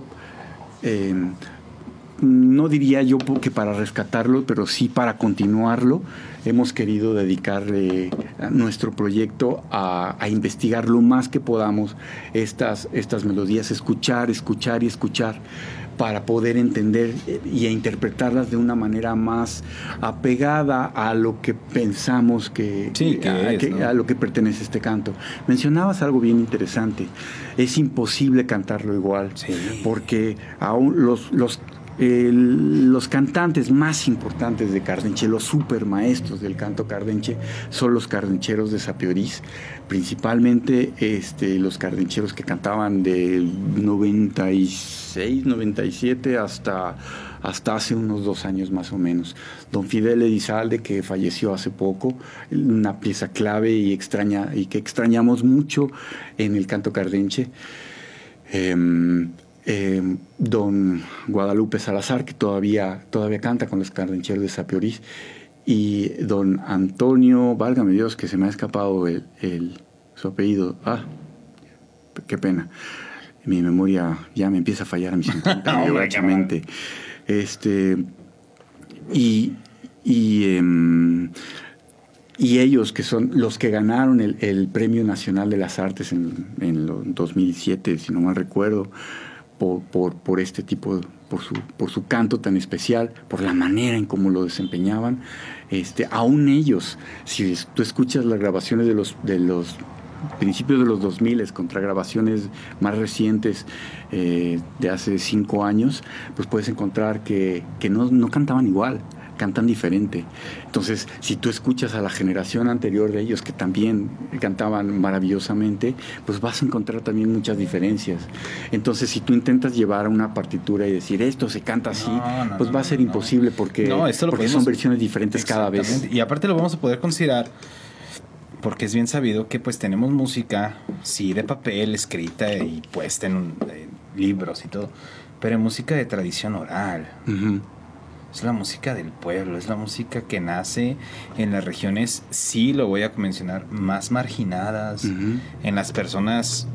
eh, no diría yo que para rescatarlo, pero sí para continuarlo, hemos querido dedicarle nuestro proyecto a, a investigar lo más que podamos estas, estas melodías, escuchar, escuchar y escuchar para poder entender eh, y interpretarlas de una manera más apegada a lo que pensamos que, Sí, que a, es, que- ¿no? a lo que pertenece este canto. Mencionabas algo bien interesante. Es imposible cantarlo igual, Sí. porque aún los, los, los cantantes más importantes de Cardenche, los supermaestros del canto cardenche, son los cardencheros de Sapiorís, principalmente este, los cardencheros que cantaban del 96, 97 hasta, hasta hace unos dos años más o menos. Don Fidel Elizalde, que falleció hace poco, una pieza clave y, extraña, y que extrañamos mucho en el canto cardenche. Em, em, don Guadalupe Salazar, que todavía, todavía canta con los cardencheros de Sapiorís, y don Antonio, válgame Dios, que se me ha escapado el, el- su apellido. Ah, qué pena. Mi memoria ya me empieza a fallar a mis 50 Hombre, años, qué gachamente. Este, y, y, em, y ellos, que son los que ganaron el, el Premio Nacional de las Artes en, en lo- 2007, si no mal recuerdo, por, por, este tipo, por su, por su canto tan especial, por la manera en cómo lo desempeñaban. Este, aún ellos, si tú escuchas las grabaciones de los, de los principios de los 2000 contra grabaciones más recientes eh, de hace cinco años, pues puedes encontrar que, que no, no cantaban igual, cantan diferente. Entonces, si tú escuchas a la generación anterior de ellos que también cantaban maravillosamente, pues vas a encontrar también muchas diferencias. Entonces, si tú intentas llevar una partitura y decir esto se canta así, No, no, pues no, va a ser imposible porque, esto porque podemos- son versiones diferentes cada vez. Y aparte lo vamos a poder considerar porque es bien sabido que pues tenemos música, sí, de papel, escrita y puesta en, un- en libros y todo, pero música de tradición oral. Ujú. Es la música del pueblo, es la música que nace en las regiones, sí lo voy a mencionar, más marginadas, en las personas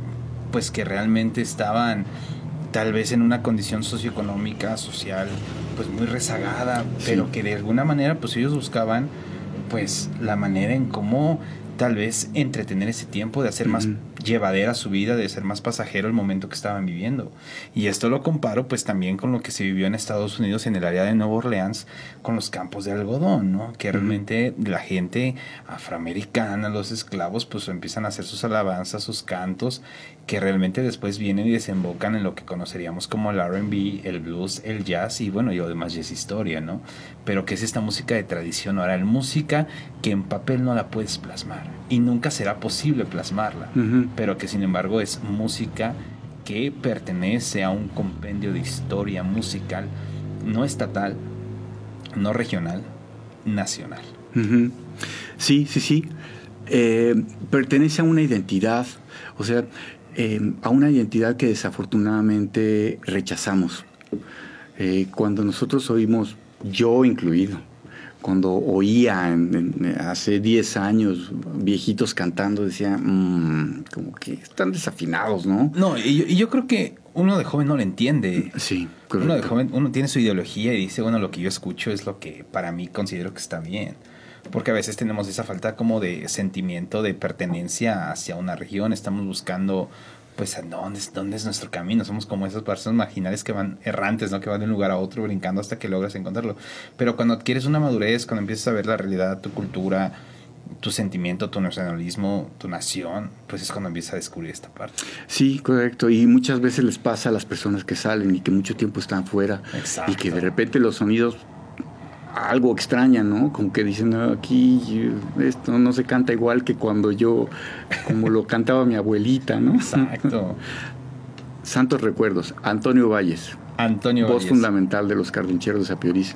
pues que realmente estaban tal vez en una condición socioeconómica, social, pues muy rezagada, Sí. pero que de alguna manera pues ellos buscaban pues la manera en cómo tal vez entretener ese tiempo, de hacer más. Llevadera su vida, de ser más pasajero el momento que estaban viviendo. Y esto lo comparo pues también con lo que se vivió en Estados Unidos en el área de Nueva Orleans con los campos de algodón, ¿no? Que realmente la gente afroamericana, los esclavos, pues empiezan a hacer sus alabanzas, sus cantos, que realmente después vienen y desembocan en lo que conoceríamos como el RB, el blues, el jazz y bueno, y lo demás ya es historia, ¿no? Pero que es esta música de tradición oral, música que en papel no la puedes plasmar y nunca será posible plasmarla, pero que sin embargo es música que pertenece a un compendio de historia musical no estatal, no regional, nacional. Sí, sí, sí. Eh, pertenece a una identidad, o sea, eh, a una identidad que desafortunadamente rechazamos. Eh, cuando nosotros oímos, yo incluido, cuando oía en- en- hace 10 años viejitos cantando, decía, "Mm, como que están desafinados, ¿no? No, y yo, y yo creo que uno de joven no lo entiende. Sí, Uno de correcto. joven, uno tiene su ideología y dice, bueno, lo que yo escucho es lo que para mí considero que está bien. Porque a veces tenemos esa falta como de sentimiento de pertenencia hacia una región. Estamos buscando, pues, ¿a dónde, es- dónde es nuestro camino. Somos como esas personas marginales que van errantes, ¿no? Que van de un lugar a otro brincando hasta que logras encontrarlo. Pero cuando adquieres una madurez, cuando empiezas a ver la realidad, tu cultura, tu sentimiento, tu nacionalismo, tu nación, pues es cuando empiezas a descubrir esta parte. Sí, correcto. Y muchas veces les pasa a las personas que salen y que mucho tiempo están fuera Exacto. y que de repente los sonidos algo extrañan, ¿no? Como que dicen, "No, aquí eh, esto no se canta igual que cuando yo, como lo cantaba mi abuelita, ¿no? Exacto. Santos recuerdos. Antonio Valles. Antonio voz Valles. fundamental de los carrincheros de Sapiorís.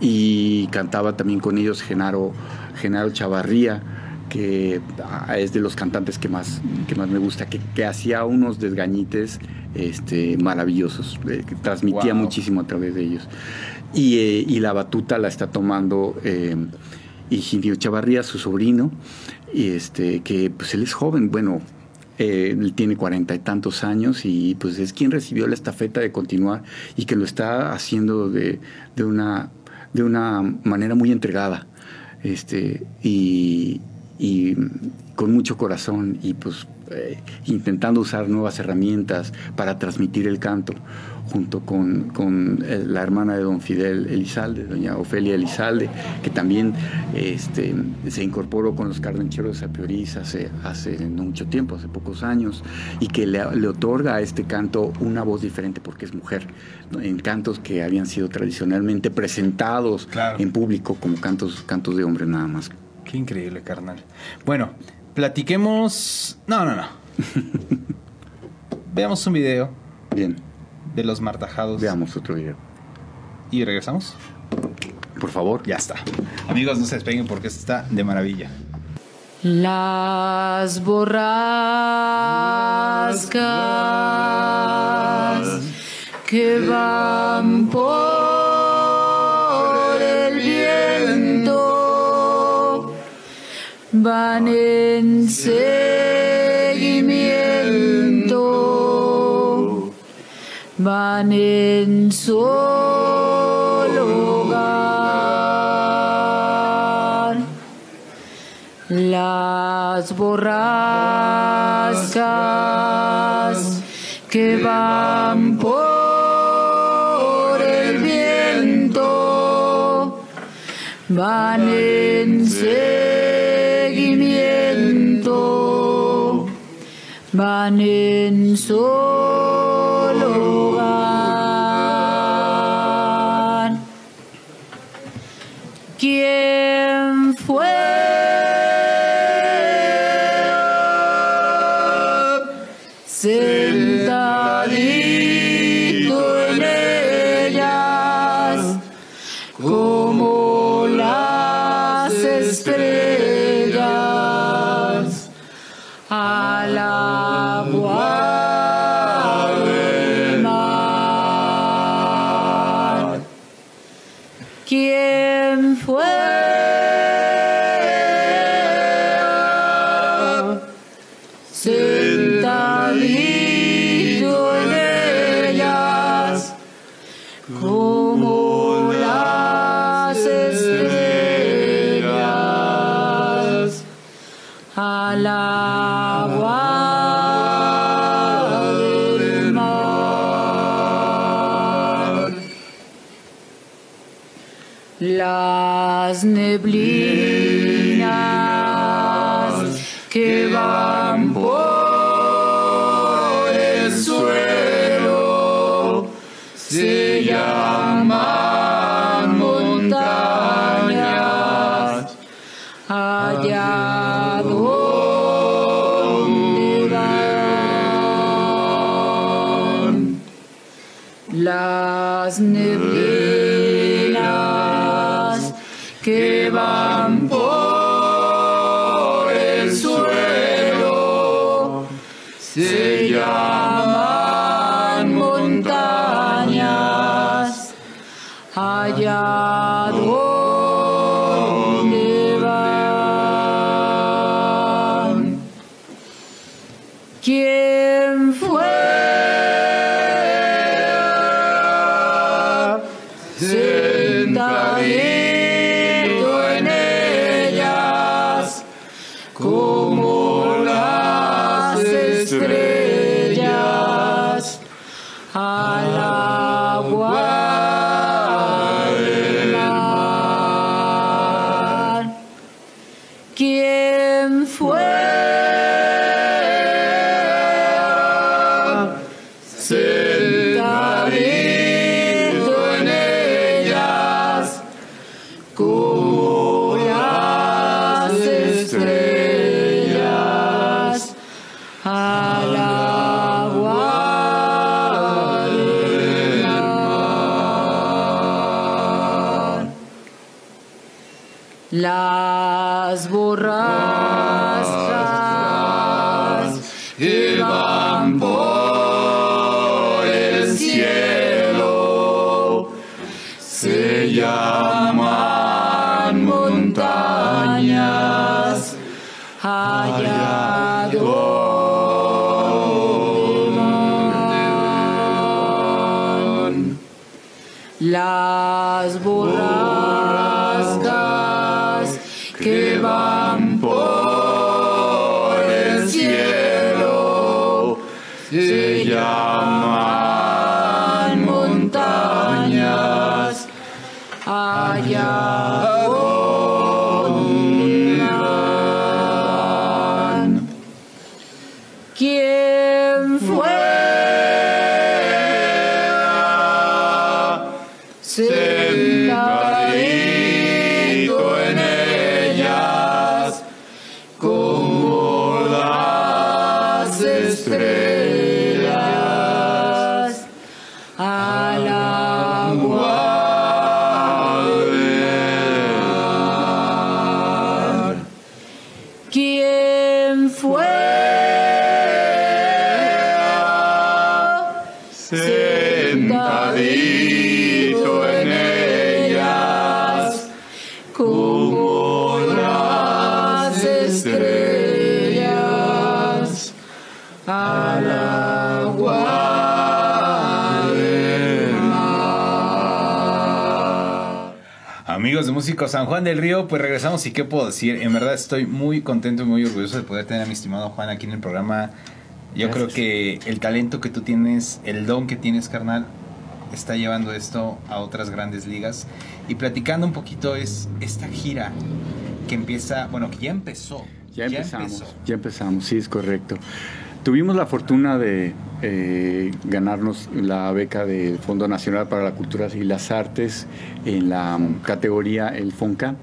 Y cantaba también con ellos Genaro, Genaro Chavarría, que ah, es de los cantantes que más, que más me gusta, que, que hacía unos desgañites este, maravillosos, eh, que transmitía Wow. muchísimo a través de ellos. Y, eh, y la batuta la está tomando eh, Higinio Chavarría, su sobrino, y este, que pues él es joven, bueno, eh, él tiene cuarenta y tantos años y pues es quien recibió la estafeta de continuar y que lo está haciendo de, de una, de una manera muy entregada este, y, y con mucho corazón y pues eh, intentando usar nuevas herramientas para transmitir el canto junto con, con, eh, la hermana de don Fidel Elizalde, doña Ofelia Elizalde, que también este, se incorporó con los cardencheros de Sapiorís hace, hace no mucho tiempo, hace pocos años, y que le, le otorga a este canto una voz diferente porque es mujer, en cantos que habían sido tradicionalmente presentados Claro. en público como cantos, cantos de hombre nada más. Qué increíble, carnal. Bueno, platiquemos. No, no, no. Veamos un video Bien, de los martajados. veamos otro video. Y regresamos. Por favor. Ya está. Amigos, no se despeguen porque esto está de maravilla. Las borrascas que van por el viento van en seguimiento, van en solo hogar. Las borrascas que van por el viento van en seguimiento, van en solo New. Las borrascas San Juan del Río, pues regresamos y qué puedo decir. En verdad estoy muy contento y muy orgulloso de poder tener a mi estimado Juan aquí en el programa. Yo creo que el talento que tú tienes, el don que tienes, carnal, está llevando esto a otras grandes ligas. Y platicando un poquito es esta gira que empieza, bueno, que ya empezó. Ya empezamos, empezó. ya empezamos, sí, es correcto. Tuvimos la fortuna de eh, ganarnos la beca del Fondo Nacional para la Cultura y las Artes en la categoría el FONCA,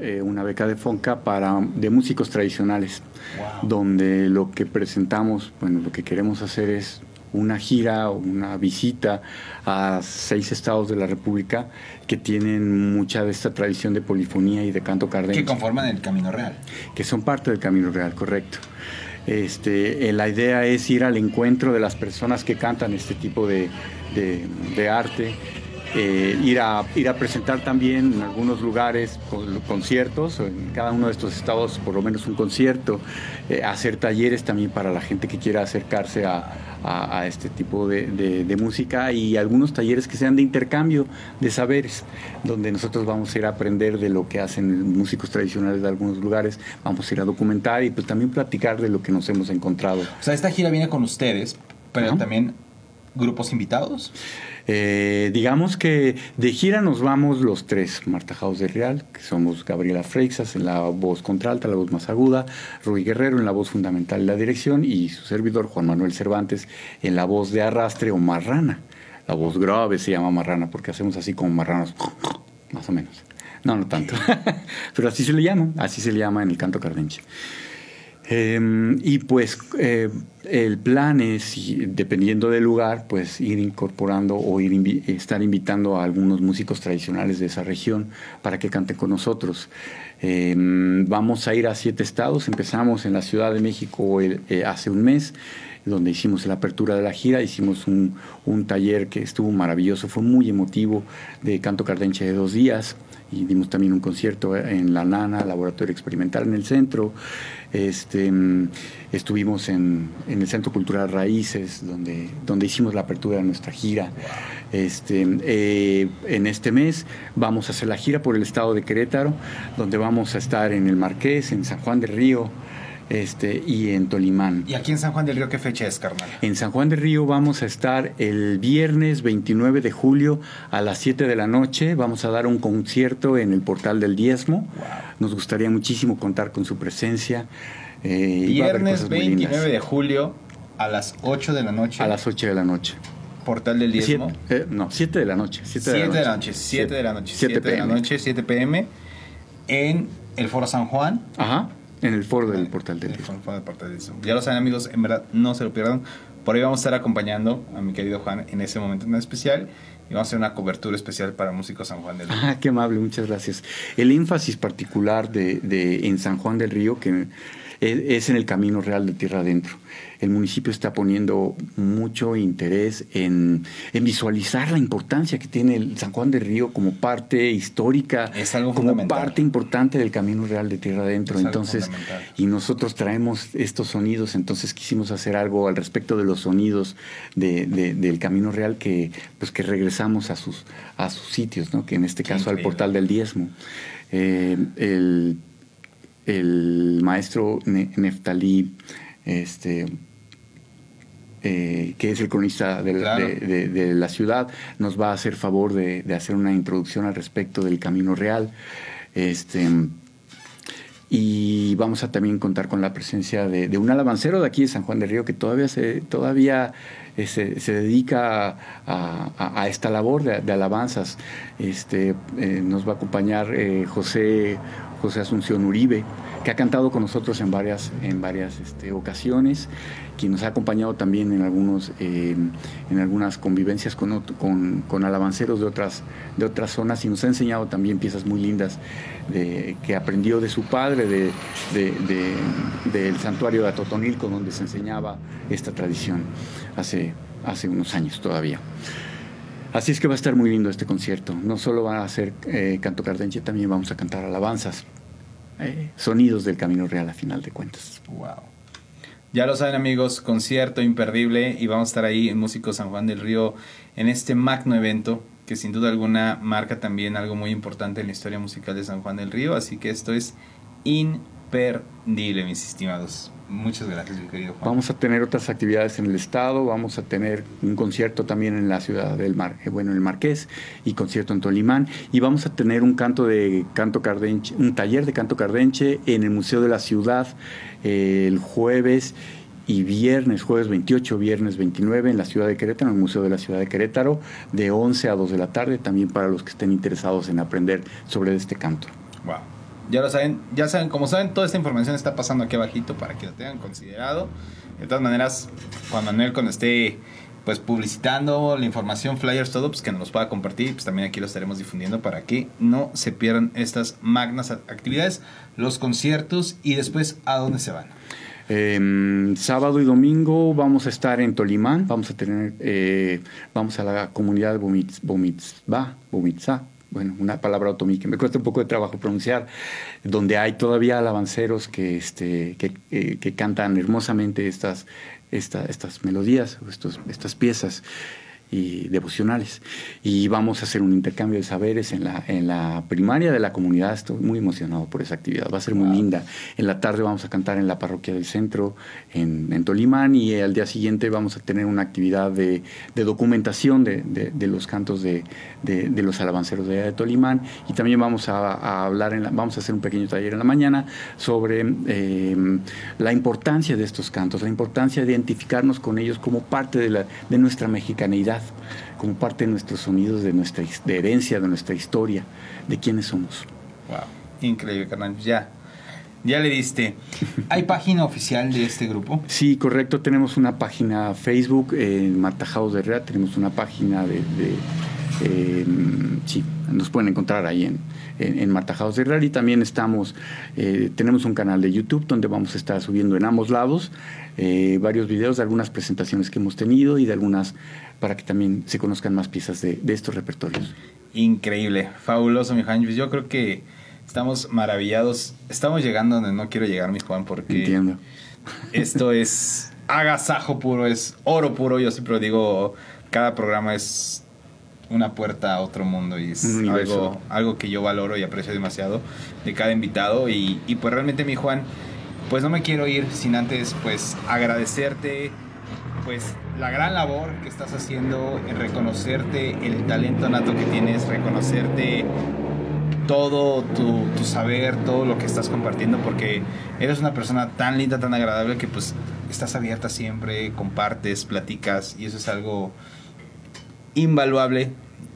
eh, una beca de FONCA para, de músicos tradicionales, Wow. donde lo que presentamos, bueno, lo que queremos hacer es una gira o una visita a seis estados de la República que tienen mucha de esta tradición de polifonía y de canto cardenche Que conforman el Camino Real. que son parte del Camino Real, correcto. Este, eh, la idea es ir al encuentro de las personas que cantan este tipo de, arte, eh, ir, a, presentar también en algunos lugares con- conciertos, en cada uno de estos estados por lo menos un concierto, eh, hacer talleres también para la gente que quiera acercarse a, a- a este tipo de, de- de música y algunos talleres que sean de intercambio de saberes, donde nosotros vamos a ir a aprender de lo que hacen músicos tradicionales de algunos lugares, vamos a ir a documentar y pues también platicar de lo que nos hemos encontrado. O sea, esta gira viene con ustedes, pero Ajá. también grupos invitados. Eh, digamos que de gira nos vamos los tres, Marta Jaus de Real, que somos Gabriela Freixas en la voz contralta, la voz más aguda, Rui Guerrero en la voz fundamental la dirección, y su servidor Juan Manuel Cervantes en la voz de arrastre o marrana. La voz grave se llama marrana porque hacemos así como marranos, más o menos. No, no tanto. Pero así se le llama, así se le llama en el canto cardenche. Eh, y pues eh, el plan es, dependiendo del lugar, pues ir incorporando o ir invi- estar invitando a algunos músicos tradicionales de esa región para que canten con nosotros. Eh, vamos a ir a siete estados, empezamos en la Ciudad de México el- eh, hace un mes donde hicimos la apertura de la gira, hicimos un, un taller que estuvo maravilloso, fue muy emotivo, de canto cardenche de dos días, y dimos también un concierto en La Nana, Laboratorio Experimental en el centro. Este, estuvimos en, en el Centro Cultural Raíces, donde, donde hicimos la apertura de nuestra gira. Este, eh, en este mes vamos a hacer la gira por el estado de Querétaro, donde vamos a estar en el Marqués, en San Juan del Río este, y en Tolimán. ¿Y aquí en San Juan del Río qué fecha es, carnal? En San Juan del Río vamos a estar el viernes 29 de julio a las 7 de la noche. Vamos a dar un concierto en el Portal del Diezmo. Nos gustaría muchísimo contar con su presencia. eh, Viernes cosas muy 29 lindas. de julio a las 8 de la noche. A las 8 de la noche. Portal del Diezmo. Siete- eh, no, 7 de la noche. 7 7 de la noche, 7 de la noche, 7 7 de la noche, 7 pm en el Foro San Juan. Ajá, en el foro del portal del El Diezmo. Foro del Portal del Diezmo. Ya lo saben amigos, en verdad no se lo pierdan. Por ahí vamos a estar acompañando a mi querido Juan en ese momento en especial y vamos a hacer una cobertura especial para Músicos San Juan del Río. Ah, qué amable, muchas gracias. El énfasis particular de, de- en San Juan del Río que es en el camino real de tierra adentro. El municipio está poniendo mucho interés en, en visualizar la importancia que tiene el San Juan del Río como parte histórica, Es algo como parte importante del camino real de tierra adentro. Entonces, y nosotros traemos estos sonidos, entonces quisimos hacer algo al respecto de los sonidos de- de- del Camino Real que pues que regresamos a sus a sus sitios, ¿no? que en este Qué caso al portal del diezmo. Eh, el, el maestro Ne- Neftalí, este eh, que es el cronista Claro. de, de- de la ciudad, nos va a hacer favor de, hacer una introducción al respecto del Camino Real. Este, y vamos a también contar con la presencia de, un alabancero de aquí de San Juan del Río que todavía se, todavía eh, se, se dedica a, a- a esta labor de, de alabanzas. Este, eh, nos va a acompañar eh, José, José Asunción Uribe, que ha cantado con nosotros en varias, en varias este, ocasiones, quien nos ha acompañado también en, algunos, eh, en algunas convivencias con, con, alabanceros de otras, de otras zonas y nos ha enseñado también piezas muy lindas que aprendió de su padre, de, de- de- del santuario de Atotonilco, donde se enseñaba esta tradición hace, hace unos años todavía. Así es que va a estar muy lindo este concierto. No solo va a ser eh, canto cardenche, también vamos a cantar alabanzas, eh, sonidos del Camino Real a final de cuentas. Wow. Ya lo saben amigos, concierto imperdible y vamos a estar ahí en Músicos San Juan del Río en este magno evento que sin duda alguna marca también algo muy importante en la historia musical de San Juan del Río, así que esto es imperdible mis estimados. Muchas gracias mi querido Juan. Vamos a tener otras actividades en el estado, vamos a tener un concierto también en la ciudad del Mar, eh, bueno, en el Marqués y concierto en Tolimán y vamos a tener un canto de canto cardenche, un taller de canto cardenche en el Museo de la Ciudad eh, el jueves y viernes, jueves 28, viernes 29 en la ciudad de Querétaro, en el Museo de la Ciudad de Querétaro, de 11 a 2 de la tarde, también para los que estén interesados en aprender sobre este canto. Wow. Ya lo saben, ya saben, como saben, toda esta información está pasando aquí abajito para que lo tengan considerado. De todas maneras, Juan Manuel cuando esté pues publicitando la información, flyers, todo, pues que nos los pueda compartir, pues también aquí lo estaremos difundiendo para que no se pierdan estas magnas actividades, los conciertos y después a dónde se van. Eh, sábado y domingo vamos a estar en Tolimán, vamos a tener, eh, vamos a la comunidad de Bomitz- Bomitzba, Bomitzá, bueno, una palabra otomí que me cuesta un poco de trabajo pronunciar, donde hay todavía alabanceros que, este, que, eh, que cantan hermosamente estas, esta- estas melodías, estos, estas piezas y devocionales. Y vamos a hacer un intercambio de saberes en la, en la primaria de la comunidad. Estoy muy emocionado por esa actividad. Va a ser muy Wow. linda. En la tarde vamos a cantar en la parroquia del centro, en, en Tolimán, y al día siguiente vamos a tener una actividad de, de documentación de, de- de los cantos de, los alabanceros de, Tolimán. Y también vamos a, a hablar, en la- vamos a hacer un pequeño taller en la mañana sobre eh, la importancia de estos cantos, la importancia de identificarnos con ellos como parte de, la, de nuestra como parte de nuestros sonidos, de nuestra de herencia, de nuestra historia, de quiénes somos. Wow. Increíble, carnal. Ya. Ya le diste. ¿Hay página oficial de este grupo? Sí, correcto. Tenemos una página Facebook en Marta House de Herrera. Tenemos una página de. de, eh, sí, nos pueden encontrar ahí en, en, en Marta House de Herrera. Y también estamos. eh, tenemos un canal de YouTube donde vamos a estar subiendo en ambos lados eh, varios videos de algunas presentaciones que hemos tenido y de algunas. para que también se conozcan más piezas de, de estos repertorios. Increíble, fabuloso, mi Juan. Pues Yo creo que estamos maravillados. Estamos llegando donde no quiero llegar, mi Juan, porque Entiendo. esto es agasajo puro, es oro puro. Yo siempre digo, cada programa es una puerta a otro mundo y es algo, algo que yo valoro y aprecio demasiado de cada invitado. Y, y pues realmente, mi Juan, pues no me quiero ir sin antes pues agradecerte pues la gran labor que estás haciendo en reconocerte el talento nato que tienes, reconocerte todo tu, tu saber, todo lo que estás compartiendo, porque eres una persona tan linda, tan agradable que pues estás abierta siempre, compartes, platicas y eso es algo invaluable.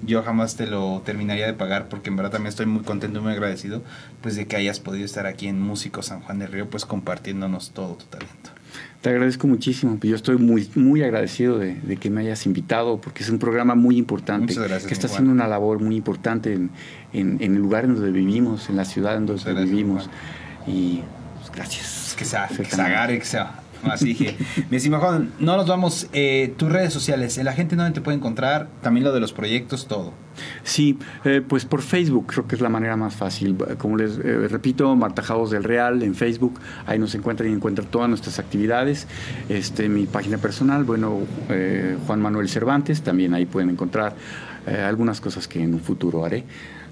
Yo jamás te lo terminaría de pagar porque en verdad también estoy muy contento y muy agradecido pues de que hayas podido estar aquí en Músico San Juan del Río pues compartiéndonos todo tu talento. Te agradezco muchísimo. Yo estoy muy, muy agradecido de, de que me hayas invitado porque es un programa muy importante. Muchas gracias, que está haciendo una labor muy importante en, en- en el lugar en donde vivimos, en la ciudad en donde gracias, vivimos. Y pues, gracias. Pues que se, que se Exactamente. agarre, que se Así que, mi estimado Juan, no nos vamos. eh, tus redes sociales, la gente donde te puede encontrar, también lo de los proyectos, todo. Sí, eh, pues por Facebook creo que es la manera más fácil. Como les eh, repito, Marta Javos del Real en Facebook, ahí nos encuentran y encuentran todas nuestras actividades. Este, mi página personal, bueno, Juan Manuel Cervantes, también ahí pueden encontrar algunas cosas que en un futuro haré.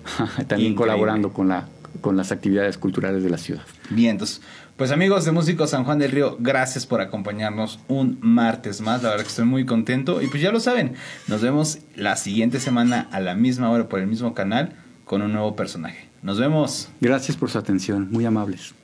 también Increíble. colaborando con, la, con las actividades culturales de la ciudad. Bien, entonces, pues amigos de Músicos San Juan del Río, gracias por acompañarnos un martes más. La verdad que estoy muy contento. Y pues ya lo saben, nos vemos la siguiente semana a la misma hora por el mismo canal con un nuevo personaje. Nos vemos. Gracias por su atención, muy amables.